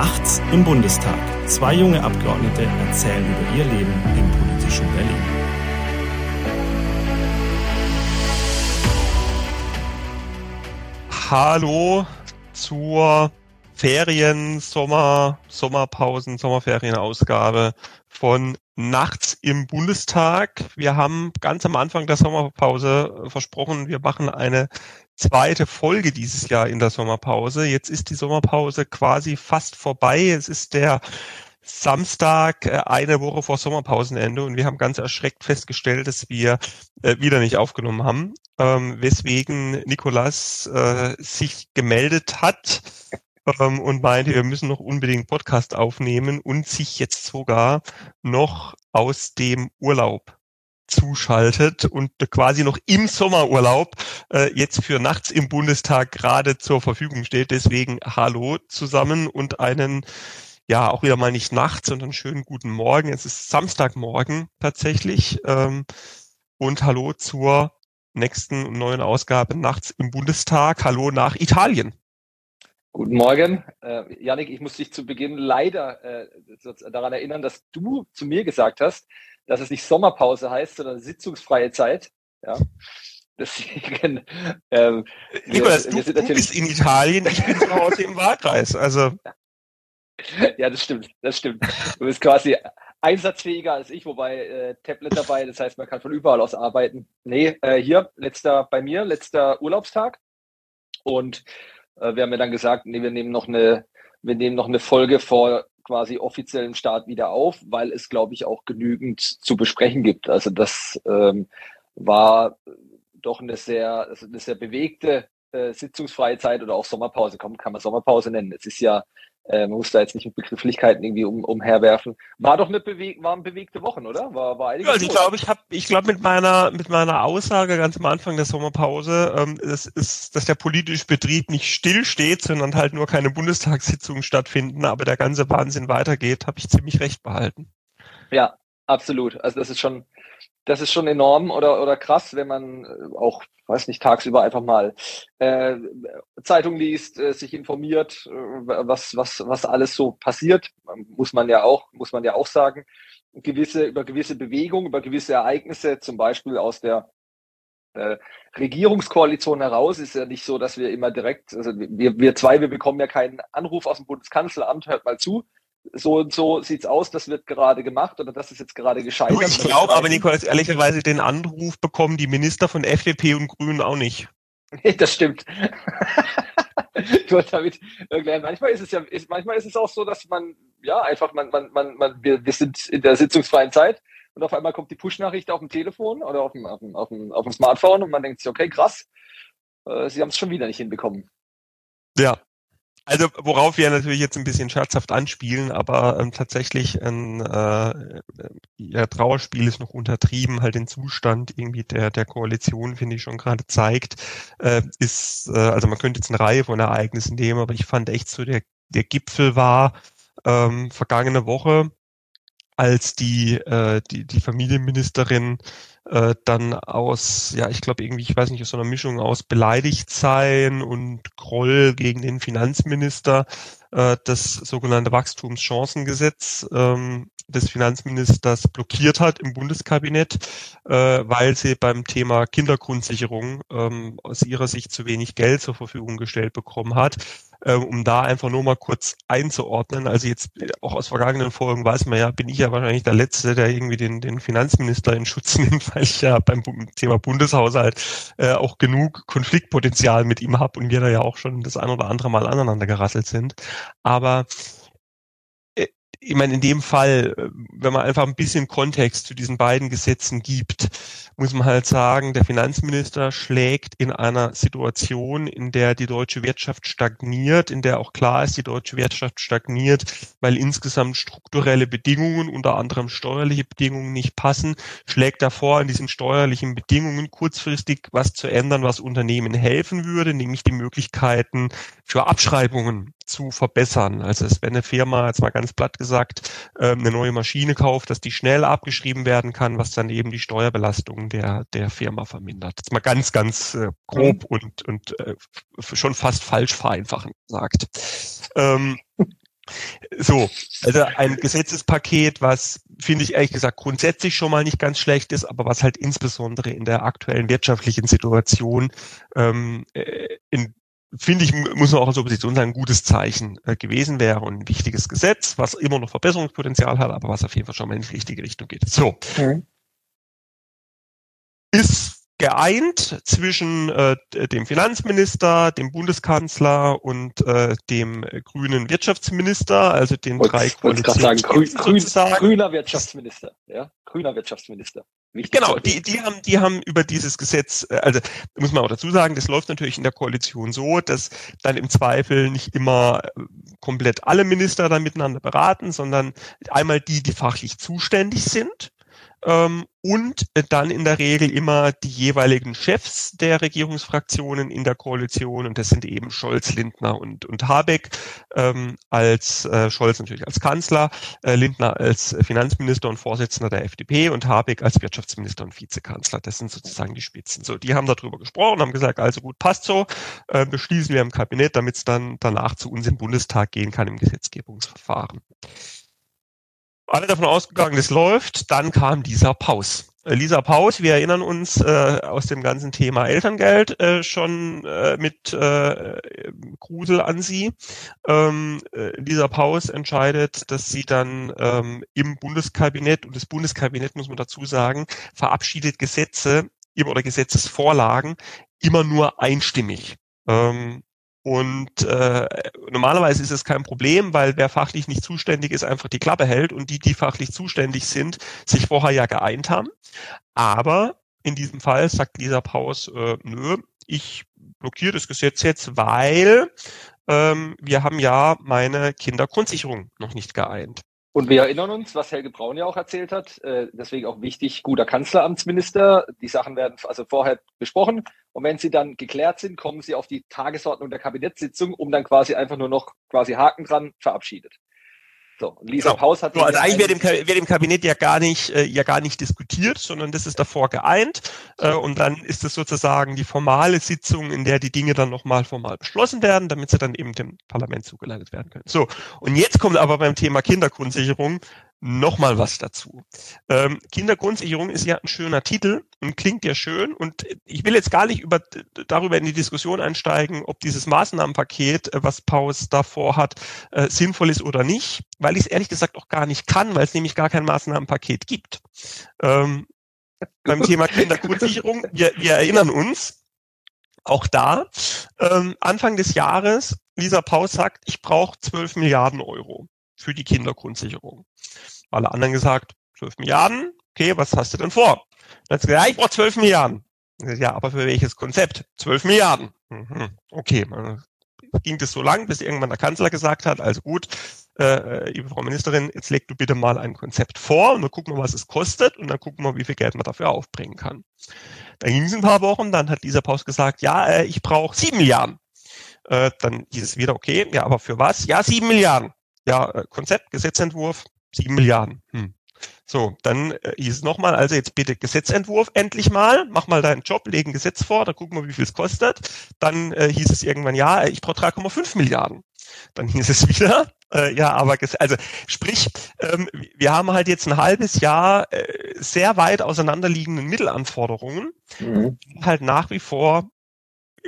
Nachts im Bundestag. Zwei junge Abgeordnete erzählen über ihr Leben im politischen Berlin. Hallo zur Ferien, Sommer, Sommerpausen, Sommerferienausgabe von Nachts im Bundestag. Wir haben ganz am Anfang der Sommerpause versprochen, wir machen eine zweite Folge dieses Jahr in der Sommerpause. Jetzt ist die Sommerpause quasi fast vorbei. Es ist der Samstag, äh, eine Woche vor Sommerpausenende und wir haben ganz erschreckt festgestellt, dass wir äh, wieder nicht aufgenommen haben, ähm, weswegen Nikolas äh, sich gemeldet hat ähm, und meinte, wir müssen noch unbedingt Podcast aufnehmen und sich jetzt sogar noch aus dem Urlaub zuschaltet und quasi noch im Sommerurlaub äh, jetzt für nachts im Bundestag gerade zur Verfügung steht. Deswegen hallo zusammen und einen, ja, auch wieder mal nicht nachts, sondern schönen guten Morgen. Es ist Samstagmorgen tatsächlich. Ähm, und hallo zur nächsten neuen Ausgabe nachts im Bundestag. Hallo nach Italien. Guten Morgen. Äh, Janik, ich muss dich zu Beginn leider äh, daran erinnern, dass du zu mir gesagt hast, dass es nicht Sommerpause heißt, sondern sitzungsfreie Zeit. Ja. Deswegen. Ähm, Nikolas, wir, du, wir du bist in Italien, ich bin zu Hause im Wahlkreis. Also. Ja, das stimmt, das stimmt. Du bist quasi einsatzfähiger als ich, wobei äh, Tablet dabei, das heißt, man kann von überall aus arbeiten. Nee, äh, hier, letzter bei mir, letzter Urlaubstag. Und äh, wir haben ja dann gesagt, nee, wir nehmen noch eine, wir nehmen noch eine Folge vor quasi offiziellen Start wieder auf, weil es, glaube ich, auch genügend zu besprechen gibt. Also das ähm, war doch eine sehr, also eine sehr bewegte äh, sitzungsfreie Zeit oder auch Sommerpause, kann, kann man Sommerpause nennen. Es ist ja äh, man muss da jetzt nicht mit Begrifflichkeiten irgendwie um, umherwerfen. War doch eine beweg waren bewegte Wochen, oder? War, war ja, also ich glaube, ich habe, ich glaube mit meiner mit meiner Aussage ganz am Anfang der Sommerpause, ähm, das ist, dass der politische Betrieb nicht stillsteht, sondern halt nur keine Bundestagssitzungen stattfinden, aber der ganze Wahnsinn weitergeht, habe ich ziemlich recht behalten. Ja, absolut. Also das ist schon das ist schon enorm oder, oder krass, wenn man äh, auch, weiß nicht, tagsüber einfach mal äh, Zeitung liest, äh, sich informiert, äh, was, was, was alles so passiert, muss man ja auch, muss man ja auch sagen. Gewisse, über gewisse Bewegungen, über gewisse Ereignisse, zum Beispiel aus der äh, Regierungskoalition heraus ist ja nicht so, dass wir immer direkt, also wir, wir zwei, wir bekommen ja keinen Anruf aus dem Bundeskanzleramt, hört mal zu, so und so sieht's aus, das wird gerade gemacht oder das ist jetzt gerade gescheitert. ich glaube aber, Nikolaus, ehrlicherweise den Anruf bekommen die Minister von FDP und Grünen auch nicht. Nee, das stimmt. wollte damit manchmal ist es ja, ist, manchmal ist es auch so, dass man, ja, einfach, man, man, man, man wir, wir sind in der sitzungsfreien Zeit und auf einmal kommt die Push-Nachricht auf dem Telefon oder auf dem, auf dem, auf dem, auf dem Smartphone und man denkt sich, okay, krass, äh, sie haben es schon wieder nicht hinbekommen. Ja, also worauf wir natürlich jetzt ein bisschen scherzhaft anspielen, aber ähm, tatsächlich ein äh, ja, Trauerspiel ist noch untertrieben, halt den Zustand irgendwie der der Koalition, finde ich schon gerade zeigt, äh, ist, äh, also man könnte jetzt eine Reihe von Ereignissen nehmen, aber ich fand echt so der der Gipfel war ähm, vergangene Woche, als die äh, die die Familienministerin äh, dann aus, ja, ich glaube irgendwie, ich weiß nicht, aus so einer Mischung aus beleidigt sein und Groll gegen den Finanzminister äh, das sogenannte Wachstumschancengesetz ähm, des Finanzministers blockiert hat im Bundeskabinett, äh, weil sie beim Thema Kindergrundsicherung ähm, aus ihrer Sicht zu wenig Geld zur Verfügung gestellt bekommen hat. Äh, um da einfach nur mal kurz einzuordnen. Also jetzt auch aus vergangenen Folgen weiß man ja, bin ich ja wahrscheinlich der Letzte, der irgendwie den, den Finanzminister in Schutz nimmt, weil ich ja beim Thema Bundeshaushalt äh, auch genug Konfliktpotenzial mit ihm habe und wir da ja auch schon das ein oder andere Mal aneinander gerasselt sind. Aber ich meine, in dem Fall, äh, wenn man einfach ein bisschen Kontext zu diesen beiden Gesetzen gibt, muss man halt sagen, der Finanzminister schlägt in einer Situation, in der die deutsche Wirtschaft stagniert, in der auch klar ist, die deutsche Wirtschaft stagniert, weil insgesamt strukturelle Bedingungen, unter anderem steuerliche Bedingungen nicht passen, schlägt davor, an diesen steuerlichen Bedingungen kurzfristig was zu ändern, was Unternehmen helfen würde, nämlich die Möglichkeiten für Abschreibungen zu verbessern. Also es wäre eine Firma, jetzt mal ganz platt gesagt, ähm, eine neue Maschine kauft, dass die schnell abgeschrieben werden kann, was dann eben die Steuerbelastung der, der Firma vermindert. Jetzt mal ganz, ganz äh, grob mhm. und, und äh, schon fast falsch vereinfachen gesagt. Ähm, So, also ein Gesetzespaket, was finde ich ehrlich gesagt grundsätzlich schon mal nicht ganz schlecht ist, aber was halt insbesondere in der aktuellen wirtschaftlichen Situation ähm, äh, in finde ich, muss man auch als Opposition sagen, ein gutes Zeichen äh, gewesen wäre und ein wichtiges Gesetz, was immer noch Verbesserungspotenzial hat, aber was auf jeden Fall schon mal in die richtige Richtung geht. So. Mhm. Geeint zwischen äh, dem Finanzminister, dem Bundeskanzler und äh, dem grünen Wirtschaftsminister, also den Wollt's, drei Koalitionen. Grün, grün, grüner Wirtschaftsminister, ja, grüner Wirtschaftsminister. Wichtig genau, die, die haben, die haben über dieses Gesetz, äh, also muss man auch dazu sagen, das läuft natürlich in der Koalition so, dass dann im Zweifel nicht immer äh, komplett alle Minister dann miteinander beraten, sondern einmal die, die fachlich zuständig sind ähm, und dann in der Regel immer die jeweiligen Chefs der Regierungsfraktionen in der Koalition und das sind eben Scholz, Lindner und, und Habeck ähm, als äh, Scholz natürlich als Kanzler, äh, Lindner als Finanzminister und Vorsitzender der FDP und Habeck als Wirtschaftsminister und Vizekanzler. Das sind sozusagen die Spitzen. So, die haben darüber gesprochen, haben gesagt, also gut, passt so, äh, beschließen wir im Kabinett, damit es dann danach zu uns im Bundestag gehen kann im Gesetzgebungsverfahren alle davon ausgegangen, das läuft. Dann kam Lisa Paus. Äh, Lisa Paus, wir erinnern uns äh, aus dem ganzen Thema Elterngeld äh, schon äh, mit äh, Grusel an sie. Ähm, äh, Lisa Paus entscheidet, dass sie dann ähm, im Bundeskabinett, und das Bundeskabinett muss man dazu sagen, verabschiedet Gesetze oder Gesetzesvorlagen immer nur einstimmig. Ähm, und äh, normalerweise ist es kein Problem, weil wer fachlich nicht zuständig ist, einfach die Klappe hält und die, die fachlich zuständig sind, sich vorher ja geeint haben. Aber in diesem Fall sagt Lisa Paus, äh, nö, ich blockiere das Gesetz jetzt, weil ähm, wir haben ja meine Kindergrundsicherung noch nicht geeint. Und wir erinnern uns, was Helge Braun ja auch erzählt hat, äh, deswegen auch wichtig, guter Kanzleramtsminister. Die Sachen werden also vorher besprochen und wenn sie dann geklärt sind, kommen sie auf die Tagesordnung der Kabinettssitzung, um dann quasi einfach nur noch quasi Haken dran verabschiedet. So, Lisa genau. Paus hat. So, also eigentlich wird im, wird im Kabinett ja gar nicht, äh, ja gar nicht diskutiert, sondern das ist davor geeint. Äh, und dann ist es sozusagen die formale Sitzung, in der die Dinge dann nochmal formal beschlossen werden, damit sie dann eben dem Parlament zugeleitet werden können. So, und jetzt kommt aber beim Thema Kindergrundsicherung nochmal was dazu. Ähm, Kindergrundsicherung ist ja ein schöner Titel und klingt ja schön. Und ich will jetzt gar nicht über, darüber in die Diskussion einsteigen, ob dieses Maßnahmenpaket, äh, was Paus davor hat, äh, sinnvoll ist oder nicht, weil ich es ehrlich gesagt auch gar nicht kann, weil es nämlich gar kein Maßnahmenpaket gibt. Ähm, beim Thema Kindergrundsicherung, wir, wir erinnern uns, auch da, ähm, Anfang des Jahres, Lisa Paus sagt, ich brauche 12 Milliarden Euro für die Kindergrundsicherung. Alle anderen gesagt, 12 Milliarden, okay, was hast du denn vor? Dann hat sie gesagt, ja, ich brauche 12 Milliarden. Ja, aber für welches Konzept? 12 Milliarden. Mhm. Okay, ging das so lang, bis irgendwann der Kanzler gesagt hat, also gut, äh, liebe Frau Ministerin, jetzt leg du bitte mal ein Konzept vor und dann gucken wir, was es kostet und dann gucken wir, wie viel Geld man dafür aufbringen kann. Dann ging es ein paar Wochen, dann hat Lisa Paus gesagt, ja, äh, ich brauche sieben Milliarden. Äh, dann hieß es wieder, okay, ja, aber für was? Ja, sieben Milliarden. Ja, äh, Konzept, Gesetzentwurf, sieben Milliarden. Hm. So, dann äh, hieß es nochmal, also jetzt bitte Gesetzentwurf endlich mal, mach mal deinen Job, leg ein Gesetz vor, da gucken wir, wie viel es kostet. Dann äh, hieß es irgendwann, ja, ich brauche 3,5 Milliarden. Dann hieß es wieder, äh, ja, aber also sprich, ähm, wir haben halt jetzt ein halbes Jahr äh, sehr weit auseinanderliegenden Mittelanforderungen, mhm. halt nach wie vor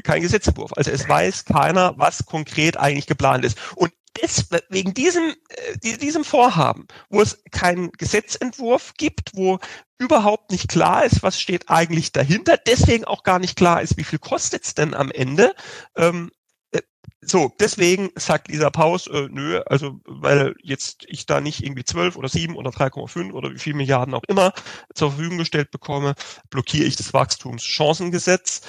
kein Gesetzentwurf. Also es weiß keiner, was konkret eigentlich geplant ist. Und des, wegen diesem, äh, diesem Vorhaben, wo es keinen Gesetzentwurf gibt, wo überhaupt nicht klar ist, was steht eigentlich dahinter, deswegen auch gar nicht klar ist, wie viel kostet es denn am Ende. Ähm, äh, so, deswegen sagt Lisa Paus, äh, nö, also weil jetzt ich da nicht irgendwie 12 oder 7 oder 3,5 oder wie viel Milliarden auch immer zur Verfügung gestellt bekomme, blockiere ich das Wachstumschancengesetz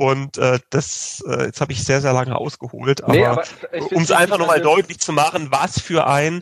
und äh, das, äh, jetzt habe ich sehr, sehr lange ausgeholt, aber, nee, aber um es einfach nochmal deutlich zu machen, was für ein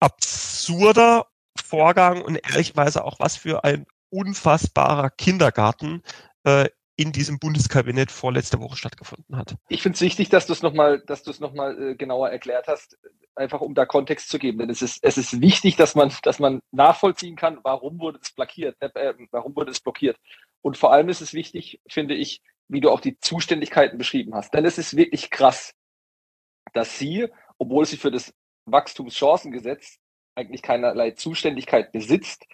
absurder Vorgang und ehrlicherweise auch was für ein unfassbarer Kindergarten äh, in diesem Bundeskabinett vorletzte Woche stattgefunden hat. Ich finde es wichtig, dass du es nochmal, dass du es nochmal äh, genauer erklärt hast, einfach um da Kontext zu geben. Denn es ist, es ist wichtig, dass man, dass man nachvollziehen kann, warum wurde es blockiert, äh, äh warum wurde es blockiert. Und vor allem ist es wichtig, finde ich, wie du auch die Zuständigkeiten beschrieben hast. Denn es ist wirklich krass, dass sie obwohl sie für das Wachstumschancengesetz eigentlich keinerlei Zuständigkeit besitzt,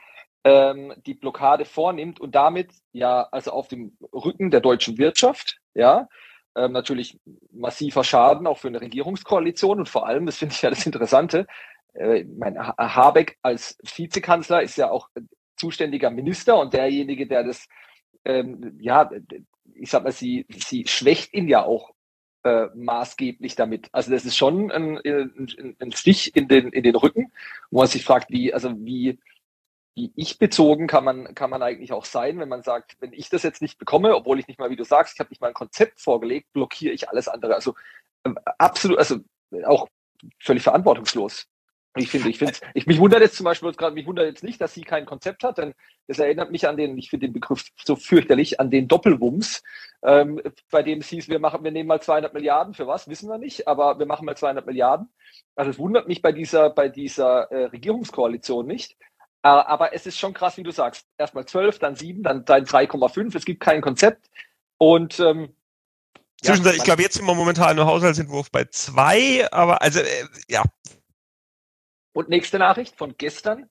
ähm, die Blockade vornimmt und damit ja also auf dem Rücken der deutschen Wirtschaft, ja, ähm, natürlich massiver Schaden auch für eine Regierungskoalition und vor allem, das finde ich ja das Interessante, äh, mein Habeck als Vizekanzler ist ja auch zuständiger Minister und derjenige, der das, ähm, ja, ich sag mal, sie, sie schwächt ihn ja auch äh, maßgeblich damit. Also das ist schon ein, ein, ein Stich in den, in den Rücken, wo man sich fragt, wie, also wie, wie ich bezogen kann man, kann man eigentlich auch sein, wenn man sagt, wenn ich das jetzt nicht bekomme, obwohl ich nicht mal, wie du sagst, ich habe nicht mal ein Konzept vorgelegt, blockiere ich alles andere. Also äh, absolut, also auch völlig verantwortungslos. Ich finde, ich finde, ich mich wundert jetzt zum Beispiel gerade, mich wundert jetzt nicht, dass sie kein Konzept hat, denn das erinnert mich an den, ich finde den Begriff so fürchterlich, an den Doppelwumms, ähm, bei dem es hieß, wir machen, wir nehmen mal 200 Milliarden für was, wissen wir nicht, aber wir machen mal 200 Milliarden. Also es wundert mich bei dieser, bei dieser äh, Regierungskoalition nicht. Äh, aber es ist schon krass, wie du sagst. Erstmal 12, dann 7, dann, dann 3,5. Es gibt kein Konzept. Und ähm, ja, ich glaube, jetzt sind wir momentan im Haushaltsentwurf bei zwei, aber also äh, ja. Und nächste Nachricht von gestern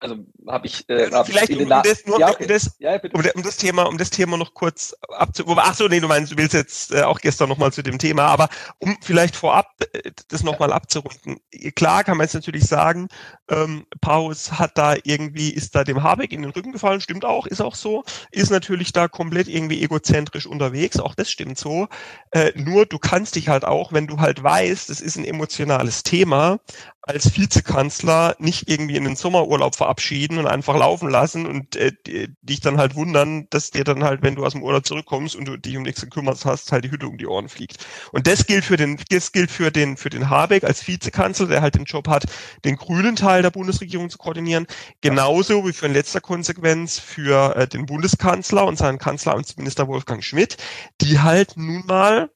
also habe ich äh, hab vielleicht um, um, das, nur, ja, okay. um, das, ja, um, um, das Thema um das Thema noch kurz abzu ach so nee du meinst du willst jetzt äh, auch gestern noch mal zu dem Thema aber um vielleicht vorab äh, das noch mal abzurunden. Klar kann man jetzt natürlich sagen ähm, Paus hat da irgendwie ist da dem Habeck in den Rücken gefallen stimmt auch ist auch so ist natürlich da komplett irgendwie egozentrisch unterwegs auch das stimmt so. Äh, nur du kannst dich halt auch wenn du halt weißt das ist ein emotionales Thema als Vizekanzler nicht irgendwie in den Sommerurlaub verabschieden und einfach laufen lassen und äh, dich dann halt wundern, dass dir dann halt, wenn du aus dem Urlaub zurückkommst und du dich um nichts gekümmert hast, halt die Hütte um die Ohren fliegt. Und das gilt für den, das gilt für den, für den Habeck als Vizekanzler, der halt den Job hat, den grünen Teil der Bundesregierung zu koordinieren, genauso wie für in letzter Konsequenz für äh, den Bundeskanzler und seinen Kanzleramtsminister Wolfgang Schmidt, die halt nun mal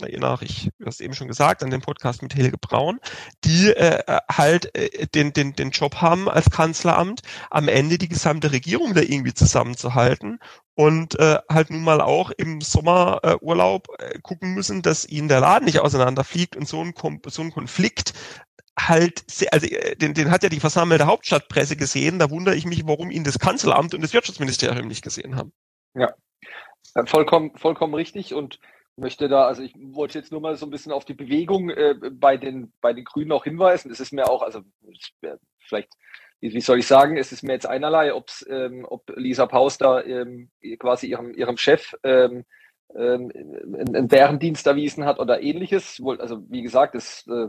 nach, ich du hast eben schon gesagt, an dem Podcast mit Helge Braun, die äh, halt äh, den, den, den Job haben als Kanzleramt, am Ende die gesamte Regierung da irgendwie zusammenzuhalten und äh, halt nun mal auch im Sommerurlaub äh, gucken müssen, dass ihnen der Laden nicht auseinanderfliegt und so ein, so ein Konflikt halt, sehr, also äh, den, den hat ja die versammelte Hauptstadtpresse gesehen, da wundere ich mich, warum ihn das Kanzleramt und das Wirtschaftsministerium nicht gesehen haben. Ja, äh, vollkommen, vollkommen richtig und möchte da, also ich wollte jetzt nur mal so ein bisschen auf die Bewegung äh, bei, den, bei den Grünen auch hinweisen. Es ist mir auch, also vielleicht, wie soll ich sagen, es ist mir jetzt einerlei, ob's, ähm, ob Lisa Paus da ähm, quasi ihrem, ihrem Chef ähm, ähm, einen Bärendienst erwiesen hat oder ähnliches. Also wie gesagt, das äh,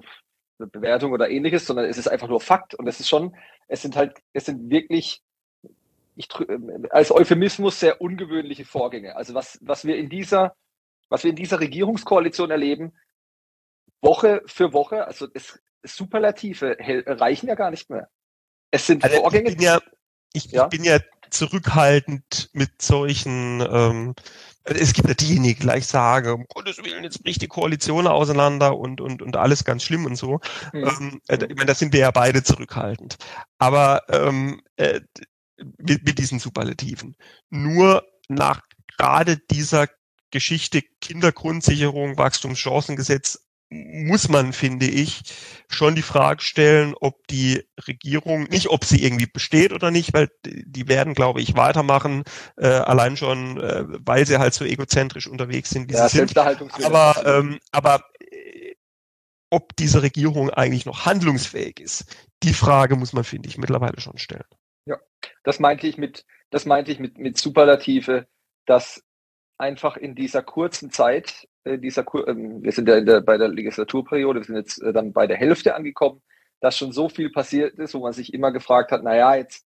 eine Bewertung oder ähnliches, sondern es ist einfach nur Fakt. Und es ist schon, es sind halt, es sind wirklich ich, als Euphemismus sehr ungewöhnliche Vorgänge. Also was, was wir in dieser was wir in dieser Regierungskoalition erleben, Woche für Woche, also das Superlative reichen ja gar nicht mehr. Es sind also Vorgänge. Ich bin ja, ich, ja? ich bin ja zurückhaltend mit solchen, ähm, es gibt ja diejenigen, die gleich sagen, um Gottes Willen, jetzt bricht die Koalition auseinander und, und, und alles ganz schlimm und so. Mhm. Ähm, äh, ich meine, da sind wir ja beide zurückhaltend. Aber ähm, äh, mit, mit diesen Superlativen. Nur nach gerade dieser Geschichte Kindergrundsicherung, Wachstumschancengesetz muss man, finde ich, schon die Frage stellen, ob die Regierung, nicht ob sie irgendwie besteht oder nicht, weil die werden, glaube ich, weitermachen, äh, allein schon, äh, weil sie halt so egozentrisch unterwegs sind, wie ja, sie sind. Aber, ähm, aber äh, ob diese Regierung eigentlich noch handlungsfähig ist, die Frage muss man, finde ich, mittlerweile schon stellen. Ja, das meinte ich mit, das meinte ich mit, mit Superlative, dass einfach in dieser kurzen Zeit, äh, dieser Kur ähm, wir sind ja der, bei der Legislaturperiode, wir sind jetzt äh, dann bei der Hälfte angekommen, dass schon so viel passiert ist, wo man sich immer gefragt hat, naja, jetzt,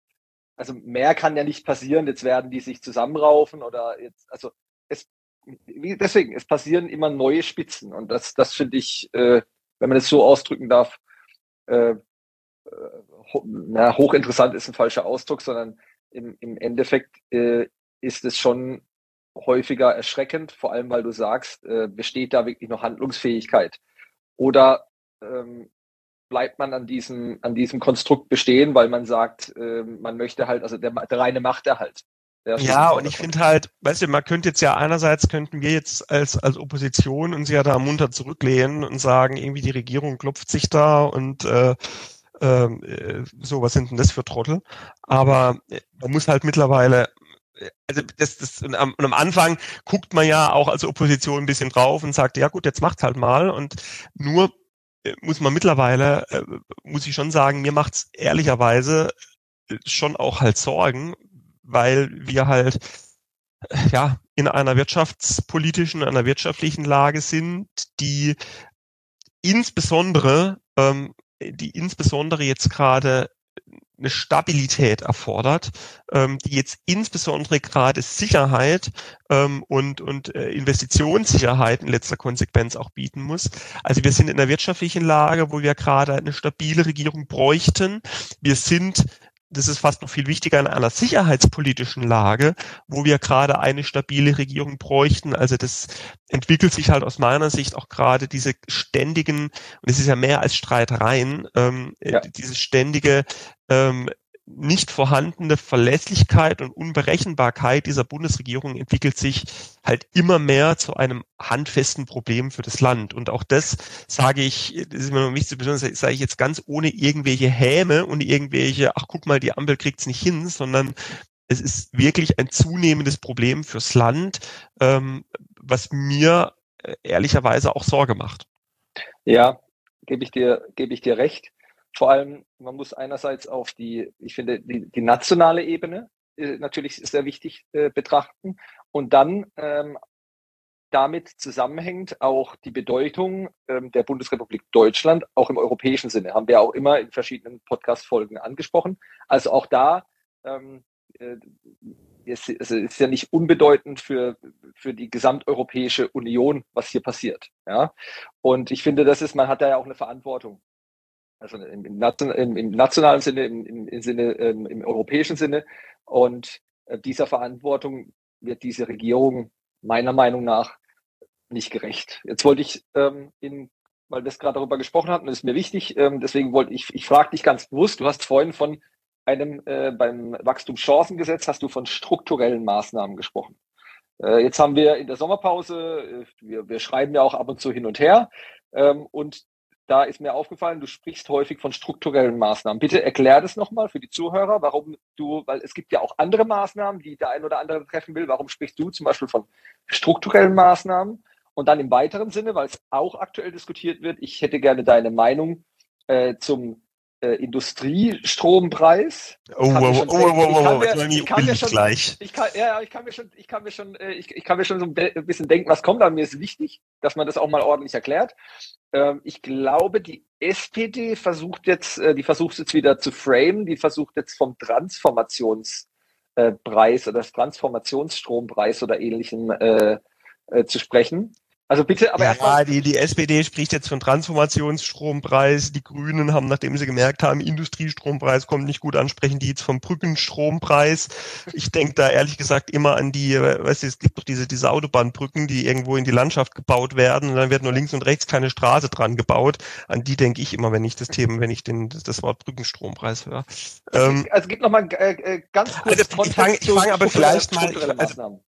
also mehr kann ja nicht passieren, jetzt werden die sich zusammenraufen oder jetzt, also es, wie, deswegen, es passieren immer neue Spitzen und das, das finde ich, äh, wenn man es so ausdrücken darf, äh, ho na, hochinteressant ist ein falscher Ausdruck, sondern im, im Endeffekt äh, ist es schon häufiger erschreckend, vor allem weil du sagst, äh, besteht da wirklich noch Handlungsfähigkeit? Oder ähm, bleibt man an diesem, an diesem Konstrukt bestehen, weil man sagt, äh, man möchte halt, also der, der reine Machterhalt. Ja, und ich finde halt, weißt du, man könnte jetzt ja einerseits könnten wir jetzt als, als Opposition uns ja da munter zurücklehnen und sagen, irgendwie die Regierung klopft sich da und äh, ähm, äh, so, was sind denn das für Trottel? Aber äh, man muss halt mittlerweile also das, das und am, und am Anfang guckt man ja auch als Opposition ein bisschen drauf und sagt, ja gut, jetzt macht's halt mal. Und nur muss man mittlerweile, äh, muss ich schon sagen, mir macht's ehrlicherweise schon auch halt Sorgen, weil wir halt ja in einer wirtschaftspolitischen, einer wirtschaftlichen Lage sind, die insbesondere, ähm, die insbesondere jetzt gerade eine Stabilität erfordert, ähm, die jetzt insbesondere gerade Sicherheit ähm, und, und äh, Investitionssicherheit in letzter Konsequenz auch bieten muss. Also wir sind in einer wirtschaftlichen Lage, wo wir gerade eine stabile Regierung bräuchten. Wir sind das ist fast noch viel wichtiger in einer sicherheitspolitischen Lage, wo wir gerade eine stabile Regierung bräuchten. Also das entwickelt sich halt aus meiner Sicht auch gerade diese ständigen, und es ist ja mehr als Streitereien, ähm, ja. diese ständige ähm, nicht vorhandene Verlässlichkeit und Unberechenbarkeit dieser Bundesregierung entwickelt sich halt immer mehr zu einem handfesten Problem für das Land. Und auch das sage ich, das ist mir noch wichtig zu betonen, sage ich jetzt ganz ohne irgendwelche Häme und irgendwelche, ach guck mal, die Ampel kriegt's nicht hin, sondern es ist wirklich ein zunehmendes Problem fürs Land, ähm, was mir äh, ehrlicherweise auch Sorge macht. Ja, gebe ich dir, gebe ich dir recht. Vor allem, man muss einerseits auf die, ich finde, die, die nationale Ebene äh, natürlich sehr wichtig äh, betrachten und dann ähm, damit zusammenhängt auch die Bedeutung ähm, der Bundesrepublik Deutschland, auch im europäischen Sinne, haben wir auch immer in verschiedenen Podcast-Folgen angesprochen. Also auch da ähm, äh, es, es ist ja nicht unbedeutend für, für die gesamteuropäische Union, was hier passiert. Ja? Und ich finde, das ist, man hat da ja auch eine Verantwortung also im, im, im, im nationalen Sinne, im, im Sinne, ähm, im europäischen Sinne. Und äh, dieser Verantwortung wird diese Regierung meiner Meinung nach nicht gerecht. Jetzt wollte ich ähm, in, weil wir es gerade darüber gesprochen hatten, das ist mir wichtig, ähm, deswegen wollte ich, ich frage dich ganz bewusst, du hast vorhin von einem, äh, beim Wachstumschancengesetz hast du von strukturellen Maßnahmen gesprochen. Äh, jetzt haben wir in der Sommerpause, äh, wir, wir schreiben ja auch ab und zu hin und her, ähm, und da ist mir aufgefallen, du sprichst häufig von strukturellen Maßnahmen. Bitte erklär das nochmal für die Zuhörer, warum du, weil es gibt ja auch andere Maßnahmen, die der ein oder andere treffen will. Warum sprichst du zum Beispiel von strukturellen Maßnahmen? Und dann im weiteren Sinne, weil es auch aktuell diskutiert wird, ich hätte gerne deine Meinung äh, zum äh, Industriestrompreis. Oh, oh, wow, wow, wow, ich kann mir schon. Ich kann, ja, ich kann mir schon, ich kann mir schon, äh, ich, ich kann mir schon so ein bisschen denken, was kommt. Aber mir ist wichtig, dass man das auch mal ordentlich erklärt. Ähm, ich glaube, die SPD versucht jetzt, äh, die versucht jetzt wieder zu framen, die versucht jetzt vom Transformationspreis äh, oder das Transformationsstrompreis oder ähnlichem äh, äh, zu sprechen. Also bitte, aber ja, erstmal. Die, die SPD spricht jetzt von Transformationsstrompreis. Die Grünen haben, nachdem sie gemerkt haben, Industriestrompreis kommt nicht gut ansprechen, die jetzt vom Brückenstrompreis. Ich denke da ehrlich gesagt immer an die, weißt du, es gibt doch diese, diese Autobahnbrücken, die irgendwo in die Landschaft gebaut werden und dann wird nur links und rechts keine Straße dran gebaut. An die denke ich immer, wenn ich das Thema, wenn ich den, das Wort Brückenstrompreis höre. Ähm, also gibt noch mal äh, äh ganz kurz also ich fange fang aber vielleicht mal, also,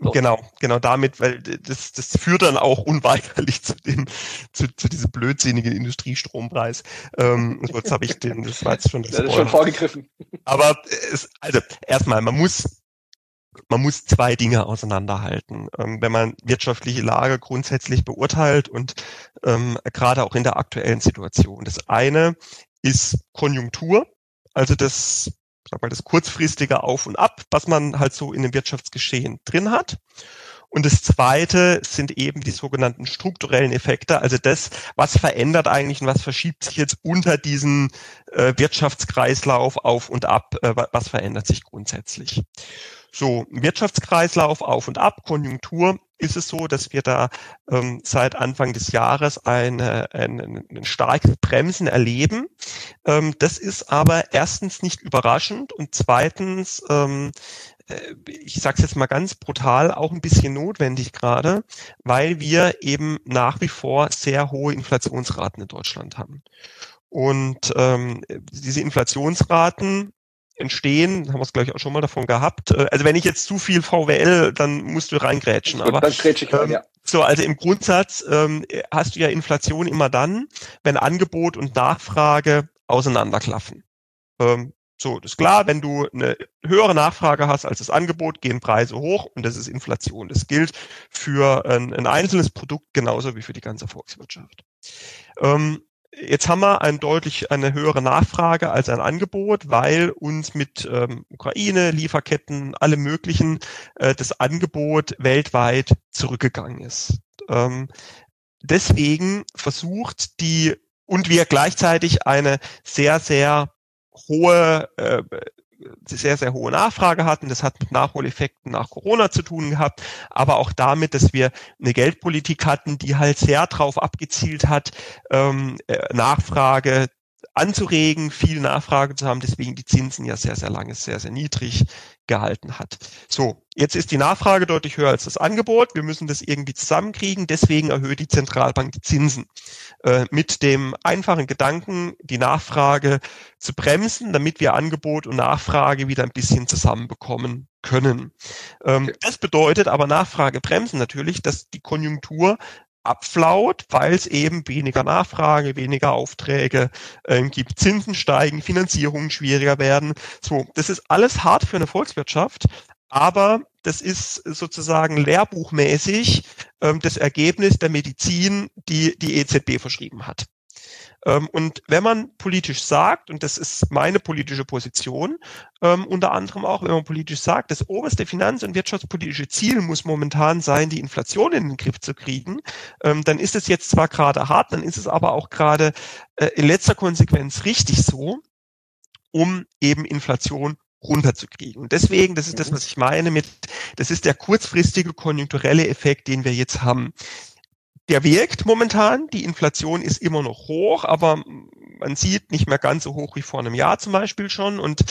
so. Genau, genau damit, weil das, das führt dann auch unweigerlich zu dem, zu, zu diesem blödsinnigen Industriestrompreis. Ähm, jetzt habe ich den, das war jetzt schon das. Das ist schon vorgegriffen. Aber es, also erstmal, man muss, man muss zwei Dinge auseinanderhalten. Ähm, wenn man wirtschaftliche Lage grundsätzlich beurteilt und ähm, gerade auch in der aktuellen Situation. Das eine ist Konjunktur, also das sag mal, das kurzfristige Auf und Ab, was man halt so in dem Wirtschaftsgeschehen drin hat. Und das zweite sind eben die sogenannten strukturellen Effekte, also das, was verändert eigentlich und was verschiebt sich jetzt unter diesen äh, Wirtschaftskreislauf auf und ab, äh, was verändert sich grundsätzlich. So, Wirtschaftskreislauf auf und ab, Konjunktur, ist es so, dass wir da ähm, seit Anfang des Jahres eine, ein, ein starkes Bremsen erleben. Ähm, das ist aber erstens nicht überraschend und zweitens, ähm, äh, ich sage es jetzt mal ganz brutal, auch ein bisschen notwendig gerade, weil wir eben nach wie vor sehr hohe Inflationsraten in Deutschland haben. Und ähm, diese Inflationsraten entstehen, haben wir es glaube ich auch schon mal davon gehabt. Äh, also wenn ich jetzt zu viel VWL, dann musst du reingrätschen. Aber dann grätsch ich rein, ähm, ja. so, also im Grundsatz ähm, hast du ja Inflation immer dann, wenn Angebot und Nachfrage auseinanderklaffen. Ähm, so, das ist klar, wenn du eine höhere Nachfrage hast als das Angebot, gehen Preise hoch und das ist Inflation. Das gilt für ein, ein einzelnes Produkt genauso wie für die ganze Volkswirtschaft. Ähm, Jetzt haben wir ein deutlich eine höhere Nachfrage als ein Angebot, weil uns mit ähm, Ukraine, Lieferketten, alle möglichen äh, das Angebot weltweit zurückgegangen ist. Ähm, deswegen versucht die und wir gleichzeitig eine sehr sehr hohe äh, sehr, sehr hohe Nachfrage hatten. Das hat mit Nachholeffekten nach Corona zu tun gehabt, aber auch damit, dass wir eine Geldpolitik hatten, die halt sehr darauf abgezielt hat, ähm, äh, Nachfrage anzuregen, viel Nachfrage zu haben, deswegen die Zinsen ja sehr, sehr lange sehr, sehr niedrig gehalten hat. So, jetzt ist die Nachfrage deutlich höher als das Angebot. Wir müssen das irgendwie zusammenkriegen. Deswegen erhöht die Zentralbank die Zinsen äh, mit dem einfachen Gedanken, die Nachfrage zu bremsen, damit wir Angebot und Nachfrage wieder ein bisschen zusammenbekommen können. Ähm, okay. Das bedeutet aber Nachfrage bremsen natürlich, dass die Konjunktur abflaut, weil es eben weniger Nachfrage, weniger Aufträge äh, gibt, Zinsen steigen, Finanzierungen schwieriger werden. So, das ist alles hart für eine Volkswirtschaft, aber das ist sozusagen lehrbuchmäßig ähm, das Ergebnis der Medizin, die die EZB verschrieben hat. Ähm, und wenn man politisch sagt, und das ist meine politische Position, ähm, unter anderem auch, wenn man politisch sagt, das oberste finanz- und wirtschaftspolitische Ziel muss momentan sein, die Inflation in den Griff zu kriegen, ähm, dann ist es jetzt zwar gerade hart, dann ist es aber auch gerade äh, in letzter Konsequenz richtig so, um eben Inflation runterzukriegen. Und deswegen, das ist das, mhm. was ich meine mit, das ist der kurzfristige konjunkturelle Effekt, den wir jetzt haben der wirkt momentan. Die Inflation ist immer noch hoch, aber man sieht nicht mehr ganz so hoch wie vor einem Jahr zum Beispiel schon. Und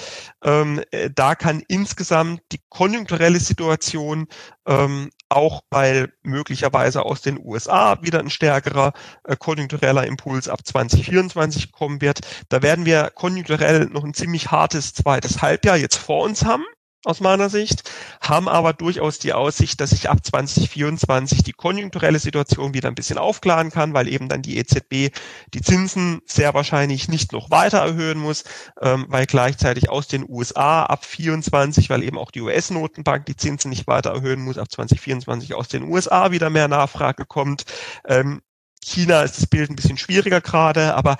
ähm, äh, da kann insgesamt die konjunkturelle Situation ähm, auch weil möglicherweise aus den USA wieder ein stärkerer äh, konjunktureller Impuls ab 2024 kommen wird. Da werden wir konjunkturell noch ein ziemlich hartes zweites Halbjahr jetzt vor uns haben aus meiner Sicht, haben aber durchaus die Aussicht, dass sich ab 2024 die konjunkturelle Situation wieder ein bisschen aufklaren kann, weil eben dann die EZB die Zinsen sehr wahrscheinlich nicht noch weiter erhöhen muss, ähm, weil gleichzeitig aus den USA ab 24, weil eben auch die US-Notenbank die Zinsen nicht weiter erhöhen muss, ab 2024 aus den USA wieder mehr Nachfrage kommt. Ähm, China ist das Bild ein bisschen schwieriger gerade, aber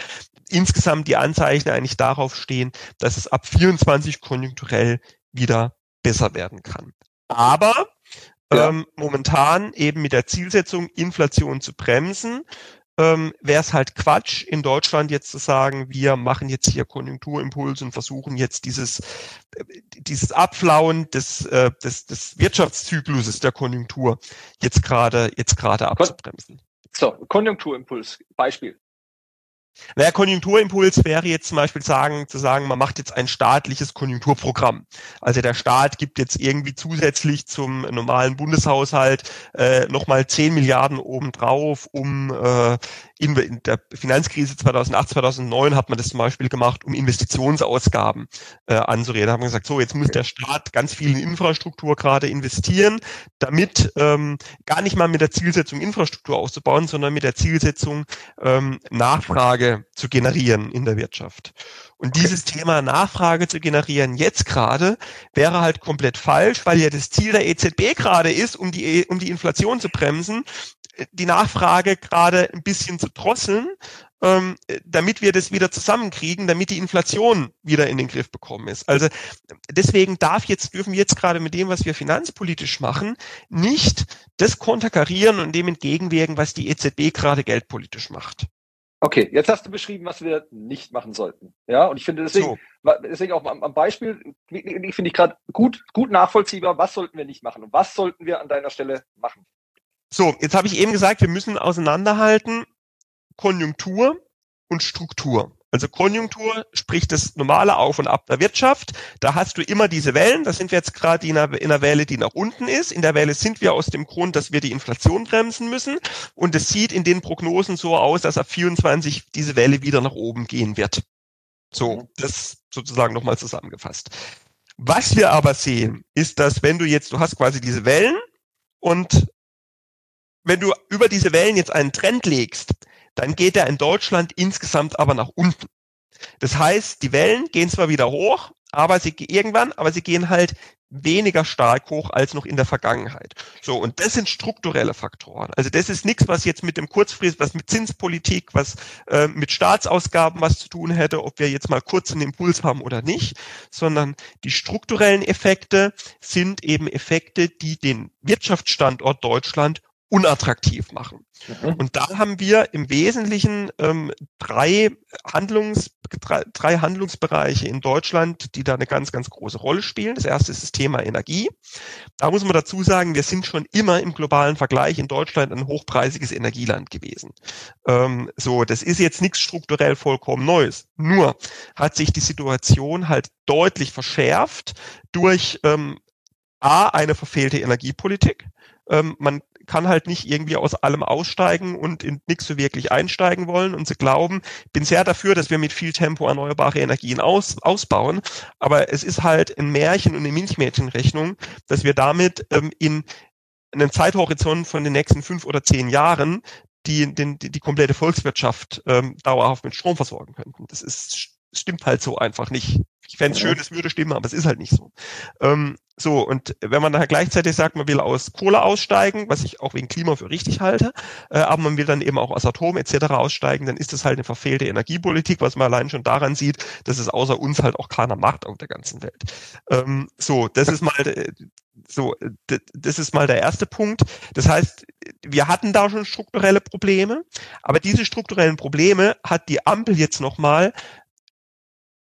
insgesamt die Anzeichen eigentlich darauf stehen, dass es ab 24 konjunkturell wieder besser werden kann. Aber ja. ähm, momentan eben mit der Zielsetzung, Inflation zu bremsen, ähm, wäre es halt Quatsch, in Deutschland jetzt zu sagen, wir machen jetzt hier Konjunkturimpuls und versuchen jetzt dieses, äh, dieses Abflauen des, äh, des, des Wirtschaftszykluses der Konjunktur jetzt gerade jetzt gerade abzubremsen. So, Konjunkturimpuls, Beispiel. Naja, Konjunkturimpuls wäre jetzt zum Beispiel sagen, zu sagen, man macht jetzt ein staatliches Konjunkturprogramm. Also der Staat gibt jetzt irgendwie zusätzlich zum normalen Bundeshaushalt äh, nochmal 10 Milliarden obendrauf, um äh, in, der Finanzkrise 2008, 2009 hat man das zum Beispiel gemacht, um Investitionsausgaben äh, anzureden. Da haben wir gesagt, so jetzt muss der Staat ganz viel in Infrastruktur gerade investieren, damit ähm, gar nicht mal mit der Zielsetzung Infrastruktur auszubauen, sondern mit der Zielsetzung ähm, Nachfrage zu generieren in der Wirtschaft. Und dieses Thema Nachfrage zu generieren jetzt gerade wäre halt komplett falsch, weil ja das Ziel der EZB gerade ist, um die, um die Inflation zu bremsen, die Nachfrage gerade ein bisschen zu drosseln, ähm, damit wir das wieder zusammenkriegen, damit die Inflation wieder in den Griff bekommen ist. Also deswegen darf jetzt, dürfen wir jetzt gerade mit dem, was wir finanzpolitisch machen, nicht das konterkarieren und dem entgegenwirken, was die EZB gerade geldpolitisch macht. Okay, jetzt hast du beschrieben, was wir nicht machen sollten. Ja, und ich finde deswegen, so. deswegen auch am, Beispiel, ich finde ich gerade gut, gut nachvollziehbar, was sollten wir nicht machen und was sollten wir an deiner Stelle machen? So, jetzt habe ich eben gesagt, wir müssen auseinanderhalten Konjunktur und Struktur. Also Konjunktur spricht das normale Auf und Ab der Wirtschaft. Da hast du immer diese Wellen. Da sind wir jetzt gerade in einer, in einer Welle, die nach unten ist. In der Welle sind wir aus dem Grund, dass wir die Inflation bremsen müssen. Und es sieht in den Prognosen so aus, dass ab 24 diese Welle wieder nach oben gehen wird. So, das sozusagen nochmal zusammengefasst. Was wir aber sehen, ist, dass wenn du jetzt, du hast quasi diese Wellen und wenn du über diese Wellen jetzt einen Trend legst, dann geht er in Deutschland insgesamt aber nach unten. Das heißt, die Wellen gehen zwar wieder hoch, aber sie irgendwann, aber sie gehen halt weniger stark hoch als noch in der Vergangenheit. So, und das sind strukturelle Faktoren. Also das ist nichts, was jetzt mit dem Kurzfrist, was mit Zinspolitik, was äh, mit Staatsausgaben was zu tun hätte, ob wir jetzt mal kurz einen Impuls haben oder nicht, sondern die strukturellen Effekte sind eben Effekte, die den Wirtschaftsstandort Deutschland unattraktiv machen. Mhm. Und da haben wir im Wesentlichen ähm, drei, Handlungs, drei, Handlungsbereiche in Deutschland, die da eine ganz, ganz große Rolle spielen. Das erste ist das Thema Energie. Da muss man dazu sagen, wir sind schon immer im globalen Vergleich in Deutschland ein hochpreisiges Energieland gewesen. Ähm, so, das ist jetzt nichts strukturell vollkommen Neues. Nur hat sich die Situation halt deutlich verschärft durch ähm, A, eine verfehlte Energiepolitik. Ähm, man kann halt nicht irgendwie aus allem aussteigen und in nichts so wirklich einsteigen wollen und sie glauben, bin sehr dafür, dass wir mit viel Tempo erneuerbare Energien aus, ausbauen, aber es ist halt ein Märchen und eine Milchmädchenrechnung, dass wir damit ähm, in einen Zeithorizont von den nächsten fünf oder zehn Jahren die, den, die, die komplette Volkswirtschaft ähm, dauerhaft mit Strom versorgen könnten. Das ist stimmt halt so einfach nicht. Ich fände es schön, es würde stimmen, aber es ist halt nicht so. Ähm, so, und wenn man daher gleichzeitig sagt, man will aus Kohle aussteigen, was ich auch wegen Klima für richtig halte, äh, aber man will dann eben auch aus Atom etc. aussteigen, dann ist das halt eine verfehlte Energiepolitik, was man allein schon daran sieht, dass es außer uns halt auch keiner macht auf der ganzen Welt. Ähm, so, das ist mal äh, so, das ist mal der erste Punkt. Das heißt, wir hatten da schon strukturelle Probleme, aber diese strukturellen Probleme hat die Ampel jetzt nochmal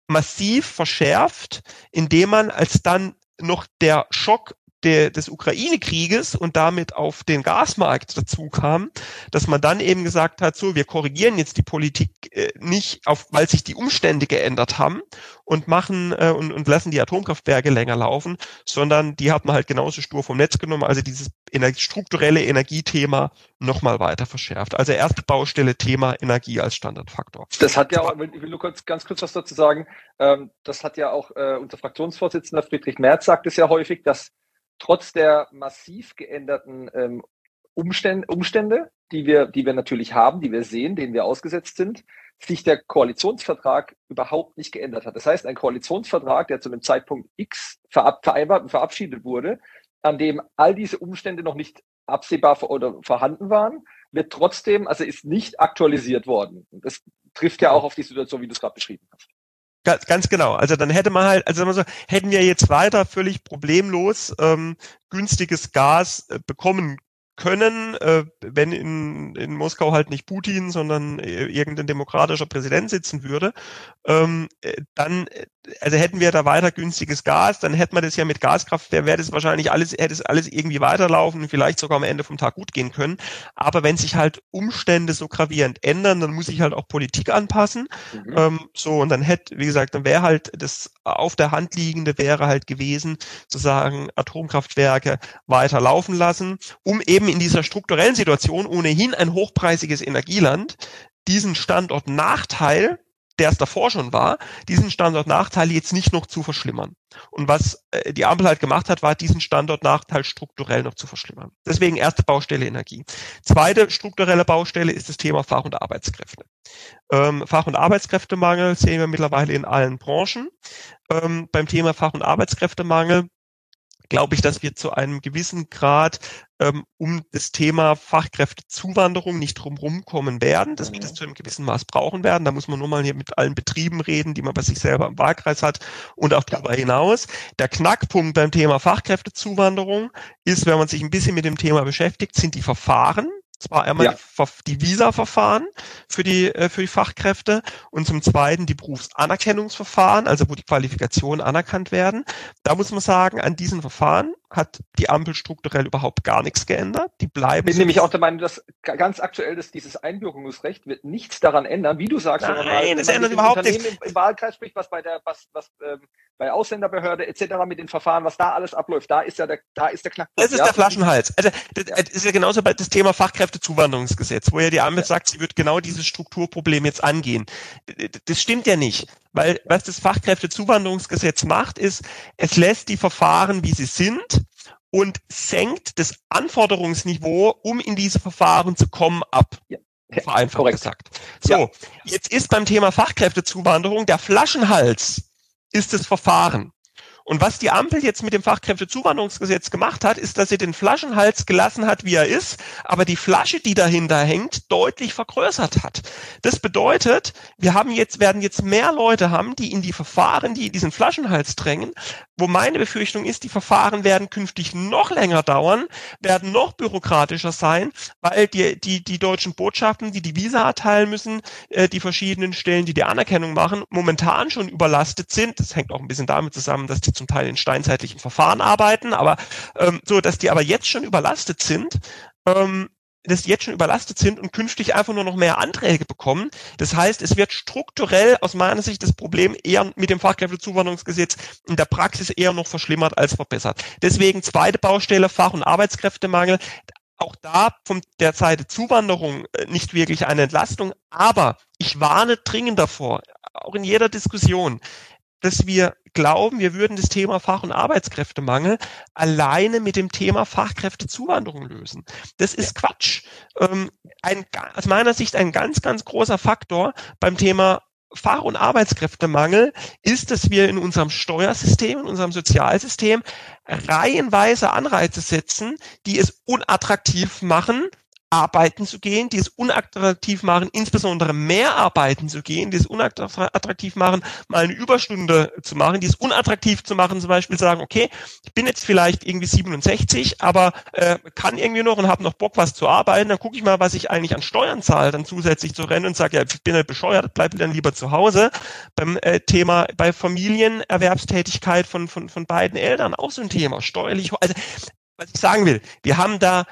massiv verschärft, indem man als dann noch der Schock der, des Ukraine-Krieges und damit auf den Gasmarkt dazu kam, dass man dann eben gesagt hat, so, wir korrigieren jetzt die Politik äh, nicht, auf, weil sich die Umstände geändert haben und machen äh, und, und lassen die Atomkraftwerke länger laufen, sondern die hat man halt genauso stur vom Netz genommen, also dieses ener strukturelle Energiethema nochmal weiter verschärft. Also erste Baustelle Thema Energie als Standardfaktor. Das hat ja auch, ich will nur kurz, ganz kurz was dazu sagen, ähm, das hat ja auch äh, unser Fraktionsvorsitzender Friedrich Merz sagt es ja häufig, dass trotz der massiv geänderten ähm, Umstände, Umstände, die wir, die wir natürlich haben, die wir sehen, denen wir ausgesetzt sind, sich der Koalitionsvertrag überhaupt nicht geändert hat. Das heißt, ein Koalitionsvertrag, der zu einem Zeitpunkt X vereinbart und verabschiedet wurde, an dem all diese Umstände noch nicht absehbar oder vorhanden waren, wird trotzdem, also ist nicht aktualisiert worden. Das trifft ja auch auf die Situation, wie du es gerade beschrieben hast. Ganz, ganz genau. Also dann hätte man halt, also so, hätten wir jetzt weiter völlig problemlos ähm, günstiges Gas äh, bekommen können, äh, wenn in, in Moskau halt nicht Putin, sondern äh, irgendein demokratischer Präsident sitzen würde, ähm, äh, dann, äh, also hätten wir da weiter günstiges Gas, dann hätten wir das ja mit Gaskraft, wäre das wahrscheinlich alles, hätte es alles irgendwie weiterlaufen, vielleicht sogar am Ende vom Tag gut gehen können. Aber wenn sich halt Umstände so gravierend ändern, dann muss ich halt auch Politik anpassen. Mhm. Ähm, so, und dann hätte, wie gesagt, dann wäre halt das auf der Hand liegende wäre halt gewesen, zu sagen, Atomkraftwerke weiter laufen lassen, um eben eben in dieser strukturellen Situation ohnehin ein hochpreisiges Energieland diesen Standort Nachteil, der es davor schon war, diesen Standort Nachteil jetzt nicht noch zu verschlimmern. Und was äh, die Ampel halt gemacht hat, war diesen Standort Nachteil strukturell noch zu verschlimmern. Deswegen erste Baustelle Energie. Zweite strukturelle Baustelle ist das Thema Fach- und Arbeitskräfte. Ähm, Fach- und Arbeitskräftemangel sehen wir mittlerweile in allen Branchen. Ähm, beim Thema Fach- und Arbeitskräftemangel glaube ich, dass wir zu einem gewissen Grad ähm, um das Thema Fachkräftezuwanderung nicht drumherum kommen werden, dass wir das mhm. zu einem gewissen Maß brauchen werden. Da muss man nur mal hier mit allen Betrieben reden, die man bei sich selber im Wahlkreis hat und auch darüber hinaus. Der Knackpunkt beim Thema Fachkräftezuwanderung ist, wenn man sich ein bisschen mit dem Thema beschäftigt, sind die Verfahren. Zwar einmal ja. die Visa-Verfahren für die, äh, für die Fachkräfte und zum Zweiten die Berufsanerkennungsverfahren, also wo die Qualifikationen anerkannt werden. Da muss man sagen, an diesen Verfahren hat die Ampel strukturell überhaupt gar nichts geändert. Die bleiben. Ich bin nämlich auch der Meinung, dass ganz aktuell ist, dieses Einbürgerungsrecht wird nichts daran ändern, wie du sagst. Nein, das ändert überhaupt nichts. Im, Im Wahlkreis spricht, was bei der, was, was ähm, bei Ausländerbehörde etc. mit den Verfahren, was da alles abläuft, da ist ja der, da ist der Knackpunkt. Das ist ja? der Flaschenhals. Also das, das ist ja genauso bei das Thema Fachkräftezuwanderungsgesetz, wo ja die Ampel ja. sagt, sie wird genau dieses Strukturproblem jetzt angehen. Das stimmt ja nicht. Weil was das Fachkräftezuwanderungsgesetz macht, ist, es lässt die Verfahren, wie sie sind, und senkt das Anforderungsniveau, um in diese Verfahren zu kommen, ab. Ja. Vereinfacht Korrekt. gesagt. So, ja. jetzt ist beim Thema Fachkräftezuwanderung der Flaschenhals ist das Verfahren. Und was die Ampel jetzt mit dem Fachkräftezuwanderungsgesetz gemacht hat, ist, dass sie den Flaschenhals gelassen hat, wie er ist, aber die Flasche, die dahinter hängt, deutlich vergrößert hat. Das bedeutet, wir haben jetzt, werden jetzt mehr Leute haben, die in die Verfahren, die diesen Flaschenhals drängen, wo meine Befürchtung ist, die Verfahren werden künftig noch länger dauern, werden noch bürokratischer sein, weil die, die, die deutschen Botschaften, die die Visa erteilen müssen, äh, die verschiedenen Stellen, die die Anerkennung machen, momentan schon überlastet sind. Das hängt auch ein bisschen damit zusammen, dass die zum Teil in steinzeitlichen Verfahren arbeiten, aber ähm, so, dass die aber jetzt schon überlastet sind, ähm, dass die jetzt schon überlastet sind und künftig einfach nur noch mehr Anträge bekommen. Das heißt, es wird strukturell aus meiner Sicht das Problem eher mit dem Fachkräftezuwanderungsgesetz in der Praxis eher noch verschlimmert als verbessert. Deswegen zweite Baustelle, Fach- und Arbeitskräftemangel. Auch da von der Seite Zuwanderung äh, nicht wirklich eine Entlastung, aber ich warne dringend davor, auch in jeder Diskussion, dass wir glauben, wir würden das Thema Fach- und Arbeitskräftemangel alleine mit dem Thema Fachkräftezuwanderung lösen. Das ist Quatsch. Ähm, ein, aus meiner Sicht ein ganz, ganz großer Faktor beim Thema Fach- und Arbeitskräftemangel ist, dass wir in unserem Steuersystem, in unserem Sozialsystem reihenweise Anreize setzen, die es unattraktiv machen, arbeiten zu gehen, die es unattraktiv machen, insbesondere mehr arbeiten zu gehen, die es unattraktiv machen, mal eine Überstunde zu machen, die es unattraktiv zu machen, zum Beispiel sagen, okay, ich bin jetzt vielleicht irgendwie 67, aber äh, kann irgendwie noch und habe noch Bock, was zu arbeiten, dann gucke ich mal, was ich eigentlich an Steuern zahle, dann zusätzlich zu rennen und sage, ja, ich bin ja bescheuert, bleib dann lieber zu Hause. Beim äh, Thema, bei Familienerwerbstätigkeit von, von, von beiden Eltern auch so ein Thema, steuerlich, also was ich sagen will, wir haben da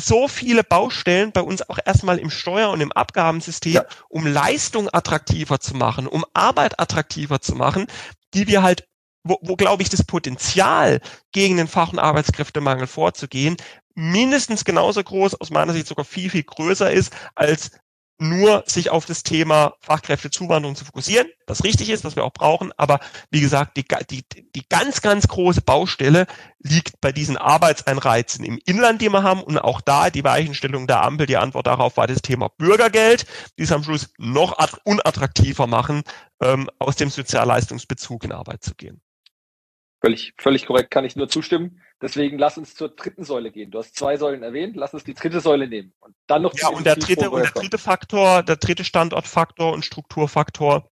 so viele Baustellen bei uns auch erstmal im Steuer- und im Abgabensystem, ja. um Leistung attraktiver zu machen, um Arbeit attraktiver zu machen, die wir halt, wo, wo glaube ich, das Potenzial gegen den Fach- und Arbeitskräftemangel vorzugehen, mindestens genauso groß, aus meiner Sicht sogar viel, viel größer ist, als nur sich auf das Thema Fachkräftezuwanderung zu fokussieren, was richtig ist, was wir auch brauchen. Aber wie gesagt, die, die, die ganz, ganz große Baustelle liegt bei diesen Arbeitseinreizen im Inland, die wir haben. Und auch da die Weichenstellung der Ampel, die Antwort darauf war das Thema Bürgergeld, die es am Schluss noch unattraktiver machen, ähm, aus dem Sozialleistungsbezug in Arbeit zu gehen. Völlig, völlig korrekt, kann ich nur zustimmen. Deswegen lass uns zur dritten Säule gehen. Du hast zwei Säulen erwähnt, lass uns die dritte Säule nehmen. Und dann noch Ja, und der dritte, und der dritte Faktor, der dritte Standortfaktor und Strukturfaktor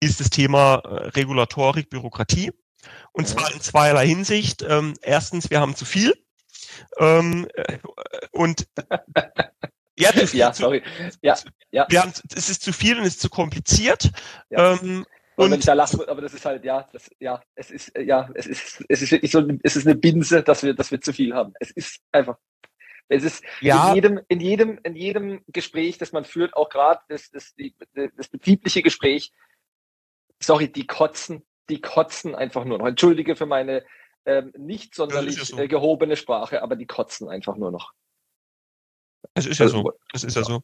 ist das Thema äh, Regulatorik, Bürokratie. Und zwar in zweierlei Hinsicht. Ähm, erstens, wir haben zu viel. Ähm, äh, und ja, zu viel, ja, sorry. Ja, ja. Wir haben, es ist zu viel und es ist zu kompliziert. Ja. Ähm, und wenn ich da lache, aber das ist halt, ja, das, ja, es ist, ja, es ist, es ist wirklich so, es ist eine Binse, dass wir, dass wir zu viel haben. Es ist einfach, es ist ja. in jedem, in jedem, in jedem Gespräch, das man führt, auch gerade das, das, die, das betriebliche Gespräch, sorry, die kotzen, die kotzen einfach nur noch. Entschuldige für meine ähm, nicht sonderlich ja so. äh, gehobene Sprache, aber die kotzen einfach nur noch. Es ist ja also, so. Es ist ja so.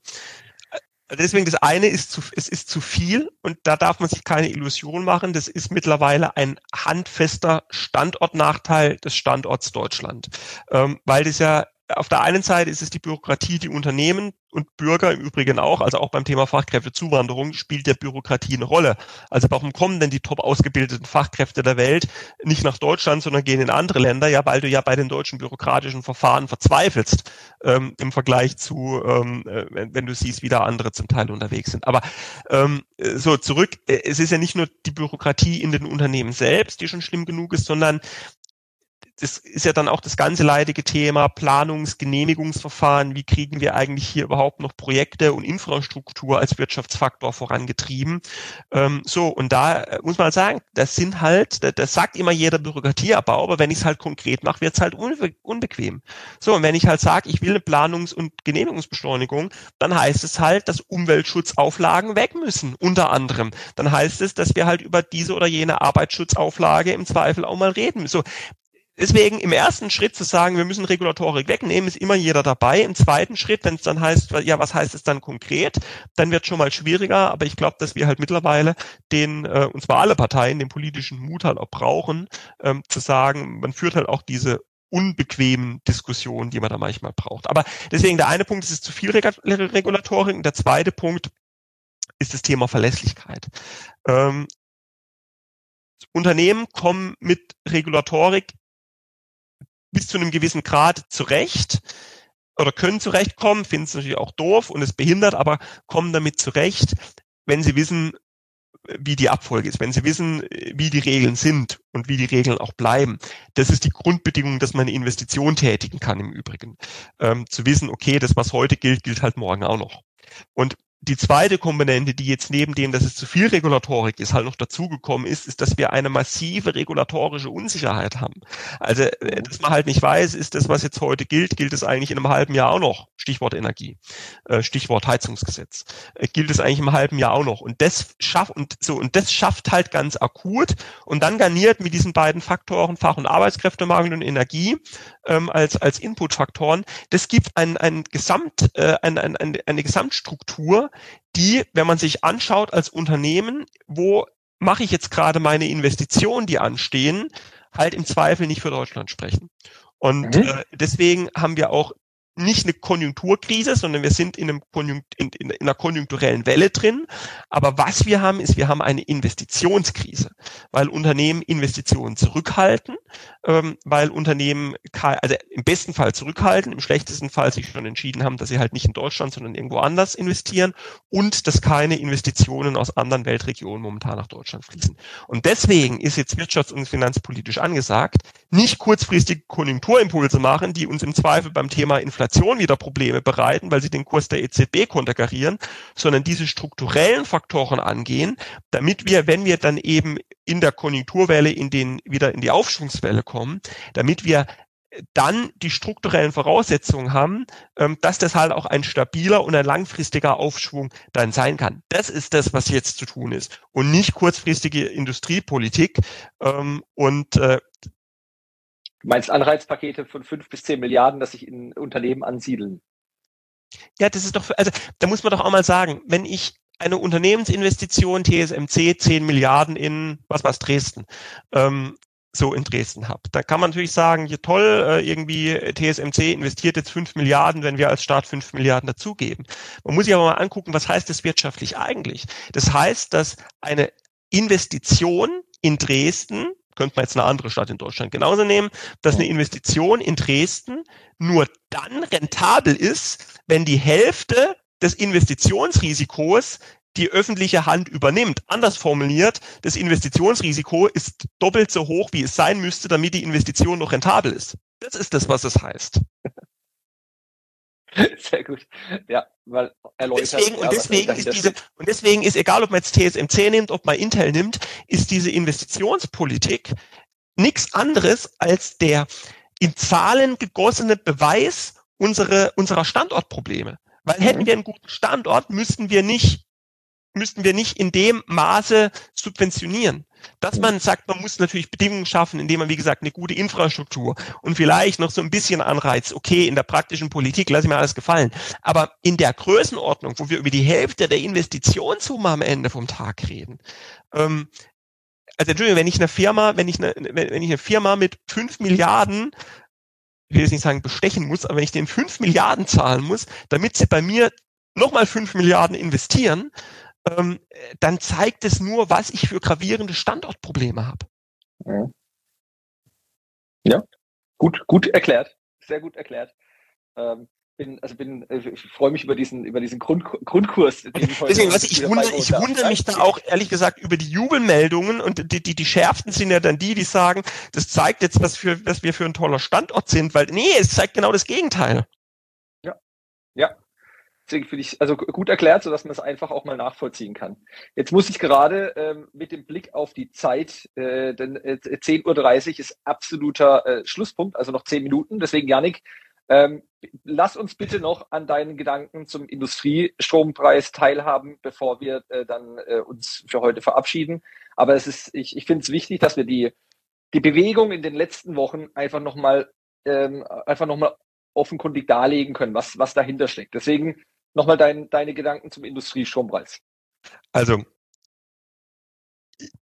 Deswegen das eine ist zu, es ist zu viel und da darf man sich keine Illusion machen. Das ist mittlerweile ein handfester Standortnachteil des Standorts Deutschland, ähm, weil das ja auf der einen Seite ist es die Bürokratie, die Unternehmen und Bürger im Übrigen auch, also auch beim Thema Fachkräftezuwanderung spielt der Bürokratie eine Rolle. Also warum kommen denn die top ausgebildeten Fachkräfte der Welt nicht nach Deutschland, sondern gehen in andere Länder? Ja, weil du ja bei den deutschen bürokratischen Verfahren verzweifelst ähm, im Vergleich zu, ähm, äh, wenn du siehst, wie da andere zum Teil unterwegs sind. Aber ähm, so zurück, äh, es ist ja nicht nur die Bürokratie in den Unternehmen selbst, die schon schlimm genug ist, sondern das ist ja dann auch das ganze leidige Thema Planungs-. Wie kriegen wir eigentlich hier überhaupt noch Projekte und Infrastruktur als Wirtschaftsfaktor vorangetrieben? Ähm, so, und da äh, muss man sagen, das sind halt, das, das sagt immer jeder Bürokratieabbau, aber wenn ich es halt konkret mache, wird es halt unbe unbequem. So, und wenn ich halt sage, ich will eine Planungs- und Genehmigungsbeschleunigung, dann heißt es halt, dass Umweltschutzauflagen weg müssen, unter anderem. Dann heißt es, dass wir halt über diese oder jene Arbeitsschutzauflage im Zweifel auch mal reden. So, deswegen im ersten Schritt zu sagen, wir müssen Regulatorik wegnehmen, ist immer jeder dabei. Im zweiten Schritt, wenn es dann heißt, ja, was heißt es dann konkret, dann wird schon mal schwieriger. Aber ich glaube, dass wir halt mittlerweile den, äh, und zwar alle Parteien, den politischen Mut halt auch brauchen, ähm, zu sagen, man führt halt auch diese unbequemen Diskussionen, die man da manchmal braucht. Aber deswegen der eine Punkt ist, es ist zu viel Regulatorik. Und der zweite Punkt ist das Thema Verlässlichkeit. Ähm, Unternehmen kommen mit Regulatorik bis zu einem gewissen Grad zurecht oder können zurechtkommen, finden es natürlich auch doof und es behindert, aber kommen damit zurecht, wenn sie wissen, wie die Abfolge ist, wenn sie wissen, wie die Regeln sind und wie die Regeln auch bleiben. Das ist die Grundbedingung, dass man eine Investition tätigen kann im Übrigen. Ähm, zu wissen, okay, das, was heute gilt, gilt halt morgen auch noch. Und die zweite Komponente, die jetzt neben dem, dass es zu viel Regulatorik ist, halt noch dazugekommen ist, ist, dass wir eine massive regulatorische Unsicherheit haben. Also, äh, dass man halt nicht weiß, ist das, was jetzt heute gilt, gilt es eigentlich in einem halben Jahr auch noch? Stichwort Energie, äh, Stichwort Heizungsgesetz. Äh, gilt es eigentlich im halben Jahr auch noch? Und das schafft, und so, und das schafft halt ganz akut und dann garniert mit diesen beiden Faktoren Fach- und Arbeitskräftemangel und Energie ähm, als, als Inputfaktoren. Das gibt ein, ein Gesamt, äh, ein, ein, eine Gesamtstruktur, die, wenn man sich anschaut als Unternehmen, wo mache ich jetzt gerade meine Investitionen, die anstehen, halt im Zweifel nicht für Deutschland sprechen. Und mhm. äh, deswegen haben wir auch nicht eine Konjunkturkrise, sondern wir sind in, einem Konjunkt, in, in, in, einer konjunkturellen Welle drin. Aber was wir haben, ist, wir haben eine Investitionskrise, weil Unternehmen Investitionen zurückhalten, ähm, weil Unternehmen, also im besten Fall zurückhalten, im schlechtesten Fall sich schon entschieden haben, dass sie halt nicht in Deutschland, sondern irgendwo anders investieren und dass keine Investitionen aus anderen Weltregionen momentan nach Deutschland fließen. Und deswegen ist jetzt wirtschafts- und finanzpolitisch angesagt, nicht kurzfristig Konjunkturimpulse machen, die uns im Zweifel beim Thema Inflation Inflation wieder Probleme bereiten, weil sie den Kurs der EZB konterkarieren, sondern diese strukturellen Faktoren angehen, damit wir, wenn wir dann eben in der Konjunkturwelle in den, wieder in die Aufschwungswelle kommen, damit wir dann die strukturellen Voraussetzungen haben, ähm, dass das halt auch ein stabiler und ein langfristiger Aufschwung dann sein kann. Das ist das, was jetzt zu tun ist und nicht kurzfristige Industriepolitik. Ähm, und äh, Du meinst Anreizpakete von fünf bis zehn Milliarden, dass sich in Unternehmen ansiedeln? Ja, das ist doch, also da muss man doch auch mal sagen, wenn ich eine Unternehmensinvestition TSMC zehn Milliarden in was was Dresden ähm, so in Dresden habe. Da kann man natürlich sagen, ja toll, äh, irgendwie TSMC investiert jetzt fünf Milliarden, wenn wir als Staat fünf Milliarden dazugeben. Man muss sich aber mal angucken, was heißt das wirtschaftlich eigentlich? Das heißt, dass eine Investition in Dresden könnte man jetzt eine andere Stadt in Deutschland genauso nehmen, dass eine Investition in Dresden nur dann rentabel ist, wenn die Hälfte des Investitionsrisikos die öffentliche Hand übernimmt. Anders formuliert, das Investitionsrisiko ist doppelt so hoch, wie es sein müsste, damit die Investition noch rentabel ist. Das ist das, was es heißt. Sehr gut. Ja, weil erläutert. Deswegen, und, deswegen ist diese, und deswegen ist, egal ob man jetzt TSMC nimmt, ob man Intel nimmt, ist diese Investitionspolitik nichts anderes als der in Zahlen gegossene Beweis unsere, unserer Standortprobleme. Weil hätten mhm. wir einen guten Standort, müssten wir nicht, müssten wir nicht in dem Maße subventionieren. Dass man sagt, man muss natürlich Bedingungen schaffen, indem man, wie gesagt, eine gute Infrastruktur und vielleicht noch so ein bisschen Anreiz, okay, in der praktischen Politik lasse ich mir alles gefallen. Aber in der Größenordnung, wo wir über die Hälfte der Investitionssumme am Ende vom Tag reden, ähm, also Entschuldigung, wenn ich eine Firma, wenn ich eine, wenn ich eine Firma mit fünf Milliarden ich will jetzt nicht sagen bestechen muss, aber wenn ich den fünf Milliarden zahlen muss, damit sie bei mir nochmal fünf Milliarden investieren, ähm, dann zeigt es nur, was ich für gravierende Standortprobleme habe. Ja, gut, gut erklärt, sehr gut erklärt. Ähm, bin, also bin, äh, ich freue mich über diesen, über diesen Grund, Grundkurs. Den ich Deswegen, was ich wundere, ich wundere mich da auch ehrlich gesagt über die Jubelmeldungen und die, die, die schärfsten sind ja dann die, die sagen, das zeigt jetzt, was für, was wir für ein toller Standort sind, weil, nee, es zeigt genau das Gegenteil. Ja, ja, Deswegen finde ich also gut erklärt, sodass man es einfach auch mal nachvollziehen kann. Jetzt muss ich gerade ähm, mit dem Blick auf die Zeit, äh, denn äh, 10.30 Uhr ist absoluter äh, Schlusspunkt, also noch zehn Minuten. Deswegen, Janik, ähm, lass uns bitte noch an deinen Gedanken zum Industriestrompreis teilhaben, bevor wir äh, dann äh, uns für heute verabschieden. Aber es ist, ich, ich finde es wichtig, dass wir die die Bewegung in den letzten Wochen einfach nochmal ähm, einfach nochmal offenkundig darlegen können, was, was dahinter steckt. Deswegen nochmal dein, deine Gedanken zum Industriestrompreis. Also,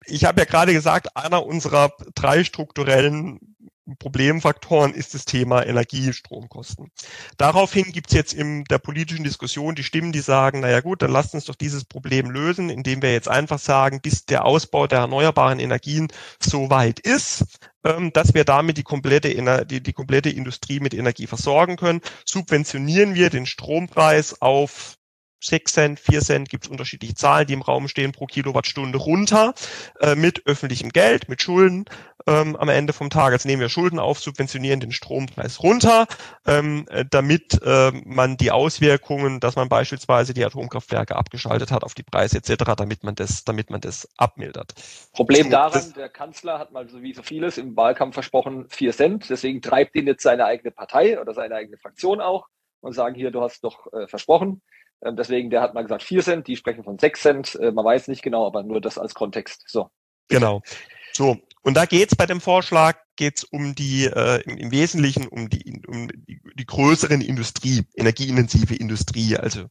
ich habe ja gerade gesagt, einer unserer drei strukturellen Problemfaktoren ist das Thema Energiestromkosten. Daraufhin gibt es jetzt in der politischen Diskussion die Stimmen, die sagen, naja gut, dann lasst uns doch dieses Problem lösen, indem wir jetzt einfach sagen, bis der Ausbau der erneuerbaren Energien so weit ist, ähm, dass wir damit die komplette, die, die komplette Industrie mit Energie versorgen können, subventionieren wir den Strompreis auf 6 Cent, 4 Cent, gibt es unterschiedliche Zahlen, die im Raum stehen pro Kilowattstunde runter äh, mit öffentlichem Geld, mit Schulden ähm, am Ende vom Tag. Jetzt nehmen wir Schulden auf, subventionieren den Strompreis runter, ähm, äh, damit äh, man die Auswirkungen, dass man beispielsweise die Atomkraftwerke abgeschaltet hat auf die Preise etc., damit man das, damit man das abmildert. Problem daran, der Kanzler hat mal so wie so vieles im Wahlkampf versprochen, 4 Cent, deswegen treibt ihn jetzt seine eigene Partei oder seine eigene Fraktion auch und sagen hier, du hast doch äh, versprochen. Ähm, deswegen, der hat mal gesagt 4 Cent, die sprechen von 6 Cent. Äh, man weiß nicht genau, aber nur das als Kontext. So. Genau. So, und da geht's bei dem Vorschlag, geht's um die, äh, im, im, Wesentlichen um die, um die, die größeren Industrie, energieintensive Industrie, also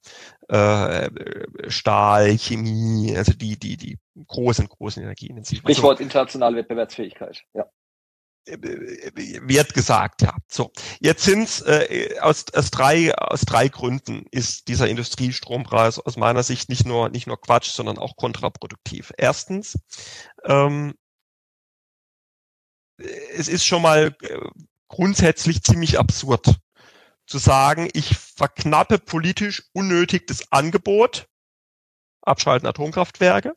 äh, Stahl, Chemie, also die, die, die großen, großen energieintensiven. Stichwort also, internationale Wettbewerbsfähigkeit, ja wird gesagt, ja. So, jetzt sind äh, aus, aus drei aus drei Gründen ist dieser Industriestrompreis aus meiner Sicht nicht nur nicht nur Quatsch, sondern auch kontraproduktiv. Erstens, ähm, es ist schon mal äh, grundsätzlich ziemlich absurd zu sagen, ich verknappe politisch unnötig das Angebot, abschalten Atomkraftwerke,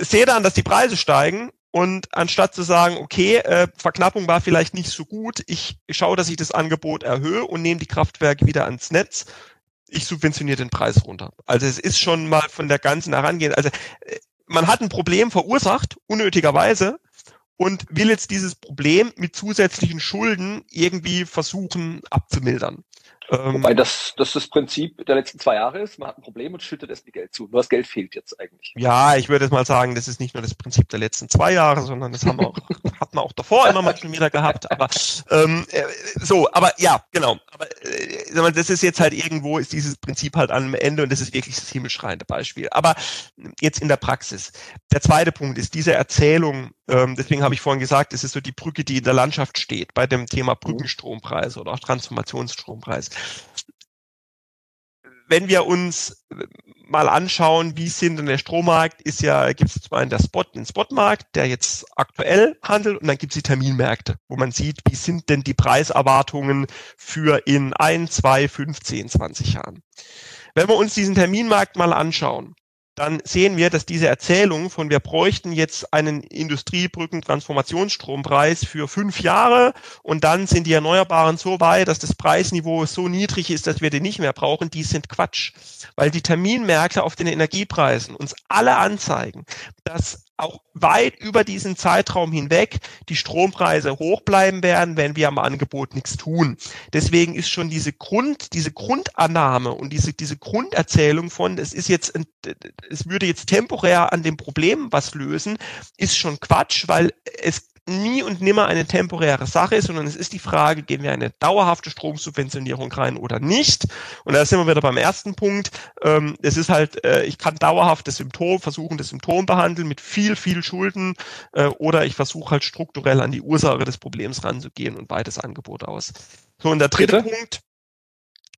sehe dann, dass die Preise steigen und anstatt zu sagen, okay, äh, Verknappung war vielleicht nicht so gut, ich schaue, dass ich das Angebot erhöhe und nehme die Kraftwerke wieder ans Netz, ich subventioniere den Preis runter. Also es ist schon mal von der ganzen Herangehen, also äh, man hat ein Problem verursacht, unnötigerweise, und will jetzt dieses Problem mit zusätzlichen Schulden irgendwie versuchen abzumildern. Ähm, Wobei das, das das Prinzip der letzten zwei Jahre ist, man hat ein Problem und schüttet es mit Geld zu. Nur das Geld fehlt jetzt eigentlich. Ja, ich würde jetzt mal sagen, das ist nicht nur das Prinzip der letzten zwei Jahre, sondern das haben wir auch, hat man auch davor immer mal schon wieder gehabt. Aber ähm, äh, so, aber ja, genau. Aber äh, das ist jetzt halt irgendwo, ist dieses Prinzip halt am Ende und das ist wirklich das himmelschreiende Beispiel. Aber jetzt in der Praxis. Der zweite Punkt ist diese Erzählung, ähm, deswegen habe ich vorhin gesagt, es ist so die Brücke, die in der Landschaft steht bei dem Thema Brückenstrompreis oder auch Transformationsstrompreis. Wenn wir uns mal anschauen, wie sind denn der Strommarkt, ist ja, gibt es zwar in der Spot, den Spotmarkt, der jetzt aktuell handelt, und dann gibt es die Terminmärkte, wo man sieht, wie sind denn die Preiserwartungen für in ein, zwei, fünf, zehn, zwanzig Jahren. Wenn wir uns diesen Terminmarkt mal anschauen, dann sehen wir, dass diese Erzählung von wir bräuchten jetzt einen Industriebrücken-Transformationsstrompreis für fünf Jahre und dann sind die Erneuerbaren so weit, dass das Preisniveau so niedrig ist, dass wir den nicht mehr brauchen, die sind Quatsch. Weil die Terminmärkte auf den Energiepreisen uns alle anzeigen, dass auch weit über diesen Zeitraum hinweg die Strompreise hoch bleiben werden, wenn wir am Angebot nichts tun. Deswegen ist schon diese Grund, diese Grundannahme und diese, diese Grunderzählung von, es ist jetzt, es würde jetzt temporär an dem Problem was lösen, ist schon Quatsch, weil es nie und nimmer eine temporäre Sache ist, sondern es ist die Frage, gehen wir eine dauerhafte Stromsubventionierung rein oder nicht? Und da sind wir wieder beim ersten Punkt. Ähm, es ist halt, äh, ich kann dauerhaft das Symptom, versuchen, das Symptom behandeln mit viel, viel Schulden äh, oder ich versuche halt strukturell an die Ursache des Problems ranzugehen und weites Angebot aus. So, und der dritte Bitte? Punkt,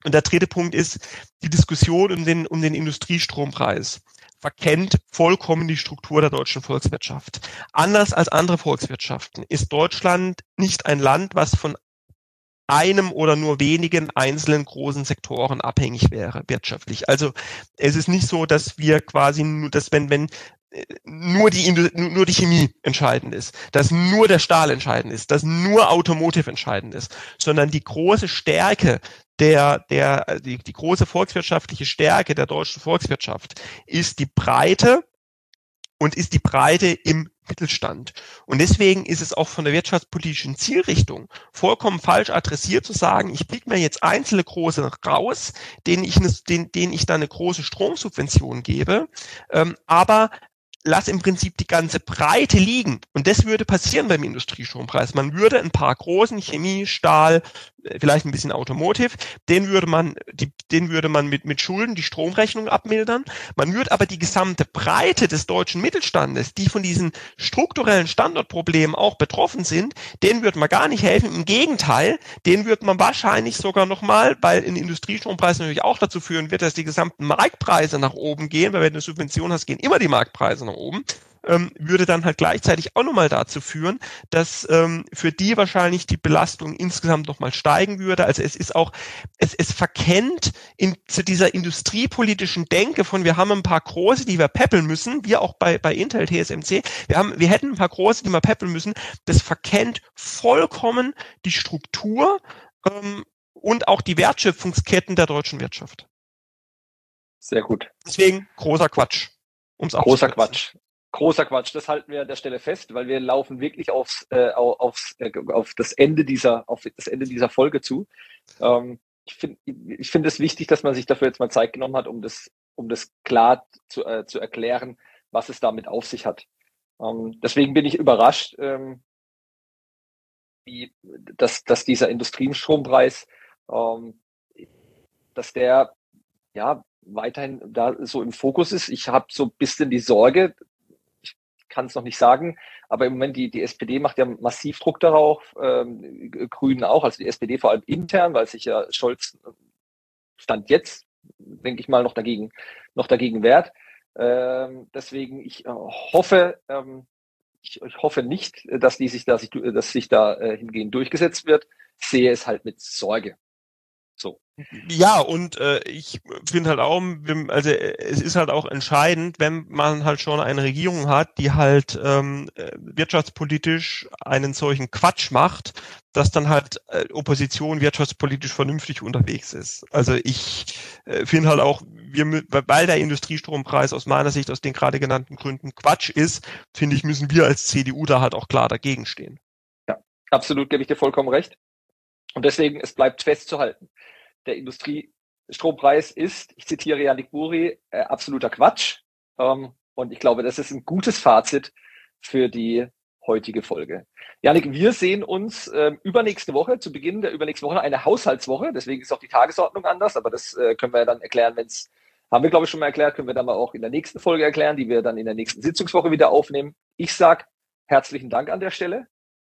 und der dritte Punkt ist die Diskussion um den, um den Industriestrompreis verkennt vollkommen die Struktur der deutschen Volkswirtschaft. Anders als andere Volkswirtschaften ist Deutschland nicht ein Land, was von einem oder nur wenigen einzelnen großen Sektoren abhängig wäre wirtschaftlich. Also es ist nicht so, dass wir quasi nur, dass wenn wenn nur die, nur die Chemie entscheidend ist, dass nur der Stahl entscheidend ist, dass nur Automotive entscheidend ist, sondern die große Stärke der, der, die, die große volkswirtschaftliche Stärke der deutschen Volkswirtschaft ist die Breite und ist die Breite im Mittelstand. Und deswegen ist es auch von der wirtschaftspolitischen Zielrichtung vollkommen falsch adressiert zu sagen, ich pick mir jetzt einzelne große raus, denen ich, denen, denen ich dann eine große Stromsubvention gebe, ähm, aber lass im Prinzip die ganze Breite liegen. Und das würde passieren beim Industriestrompreis. Man würde ein paar großen Chemie, Stahl, äh, vielleicht ein bisschen Automotive, den würde man, die, den würde man mit, mit Schulden die Stromrechnung abmildern. Man würde aber die gesamte Breite des deutschen Mittelstandes, die von diesen strukturellen Standortproblemen auch betroffen sind, denen würde man gar nicht helfen. Im Gegenteil, den würde man wahrscheinlich sogar nochmal, weil ein Industriestrompreis natürlich auch dazu führen wird, dass die gesamten Marktpreise nach oben gehen, weil wenn du eine Subvention hast, gehen immer die Marktpreise nach oben, ähm, würde dann halt gleichzeitig auch nochmal dazu führen, dass ähm, für die wahrscheinlich die Belastung insgesamt nochmal steigen würde. Also es ist auch, es, es verkennt in, zu dieser industriepolitischen Denke von, wir haben ein paar große, die wir peppeln müssen, wir auch bei, bei Intel, TSMC, wir haben, wir hätten ein paar große, die wir peppeln müssen. Das verkennt vollkommen die Struktur ähm, und auch die Wertschöpfungsketten der deutschen Wirtschaft. Sehr gut. Deswegen großer Quatsch. Um's großer Quatsch. Großer Quatsch. Das halten wir an der Stelle fest, weil wir laufen wirklich aufs, äh, aufs, äh, auf das Ende dieser, auf das Ende dieser Folge zu. Ähm, ich finde ich finde es wichtig, dass man sich dafür jetzt mal Zeit genommen hat, um das, um das klar zu, äh, zu erklären, was es damit auf sich hat. Ähm, deswegen bin ich überrascht, ähm, wie, dass, dass dieser Industriestrompreis, ähm, dass der ja weiterhin da so im Fokus ist. Ich habe so ein bisschen die Sorge, ich kann es noch nicht sagen, aber im Moment die, die SPD macht ja massiv Druck darauf, ähm, Grünen auch, also die SPD vor allem intern, weil sich ja Scholz Stand jetzt, denke ich mal, noch dagegen, noch dagegen wehrt. Ähm, deswegen, ich äh, hoffe, ähm, ich, ich, hoffe nicht, dass die sich, dass ich, dass sich da äh, hingehend durchgesetzt wird. Sehe es halt mit Sorge. So. Ja, und äh, ich finde halt auch, also es ist halt auch entscheidend, wenn man halt schon eine Regierung hat, die halt ähm, äh, wirtschaftspolitisch einen solchen Quatsch macht, dass dann halt äh, Opposition wirtschaftspolitisch vernünftig unterwegs ist. Also ich äh, finde halt auch, wir, weil der Industriestrompreis aus meiner Sicht aus den gerade genannten Gründen Quatsch ist, finde ich, müssen wir als CDU da halt auch klar dagegen stehen. Ja, absolut, gebe ich dir vollkommen recht. Und deswegen, es bleibt festzuhalten, der Industriestrompreis ist, ich zitiere Janik Buri, äh, absoluter Quatsch. Ähm, und ich glaube, das ist ein gutes Fazit für die heutige Folge. Janik, wir sehen uns äh, übernächste Woche, zu Beginn der übernächsten Woche, eine Haushaltswoche. Deswegen ist auch die Tagesordnung anders, aber das äh, können wir dann erklären, wenn es, haben wir glaube ich schon mal erklärt, können wir dann mal auch in der nächsten Folge erklären, die wir dann in der nächsten Sitzungswoche wieder aufnehmen. Ich sag herzlichen Dank an der Stelle.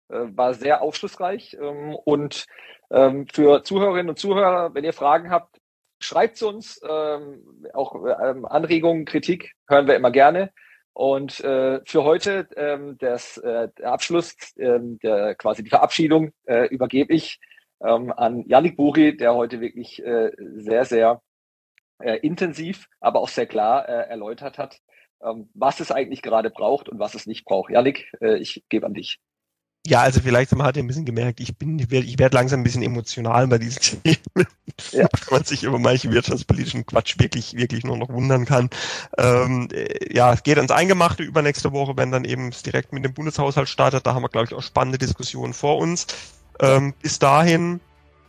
Äh, war sehr aufschlussreich ähm, und ähm, für Zuhörerinnen und Zuhörer, wenn ihr Fragen habt, schreibt uns. Ähm, auch Anregungen, Kritik hören wir immer gerne. Und äh, für heute das, der Abschluss, äh, der, quasi die Verabschiedung, übergebe ich an Yannick Buri, der heute wirklich sehr, sehr intensiv, aber auch sehr klar erläutert hat, was es eigentlich gerade braucht und was es nicht braucht. Yannick, ich gebe an dich. Ja, also vielleicht man hat ja ein bisschen gemerkt, ich bin, ich werde, ich werde langsam ein bisschen emotional bei diesen Themen, ja. weil man sich über manche wirtschaftspolitischen Quatsch wirklich, wirklich nur noch wundern kann. Ähm, äh, ja, es geht ans Eingemachte übernächste Woche, wenn dann eben es direkt mit dem Bundeshaushalt startet. Da haben wir, glaube ich, auch spannende Diskussionen vor uns. Ähm, bis dahin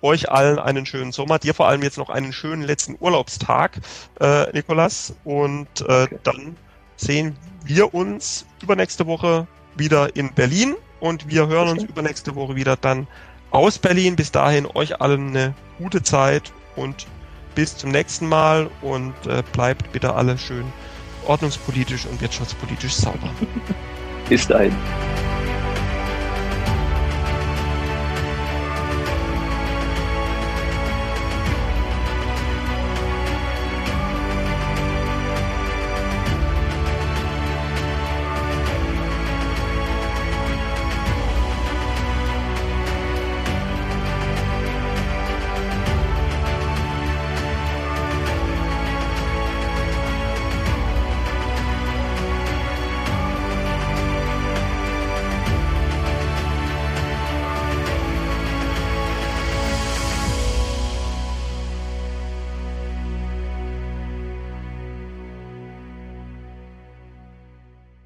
euch allen einen schönen Sommer, dir vor allem jetzt noch einen schönen letzten Urlaubstag, äh, Nikolas. Und äh, okay. dann sehen wir uns übernächste Woche wieder in Berlin und wir hören uns übernächste Woche wieder dann aus Berlin. Bis dahin euch allen eine gute Zeit und bis zum nächsten Mal und äh, bleibt bitte alle schön ordnungspolitisch und wirtschaftspolitisch sauber. bis dahin.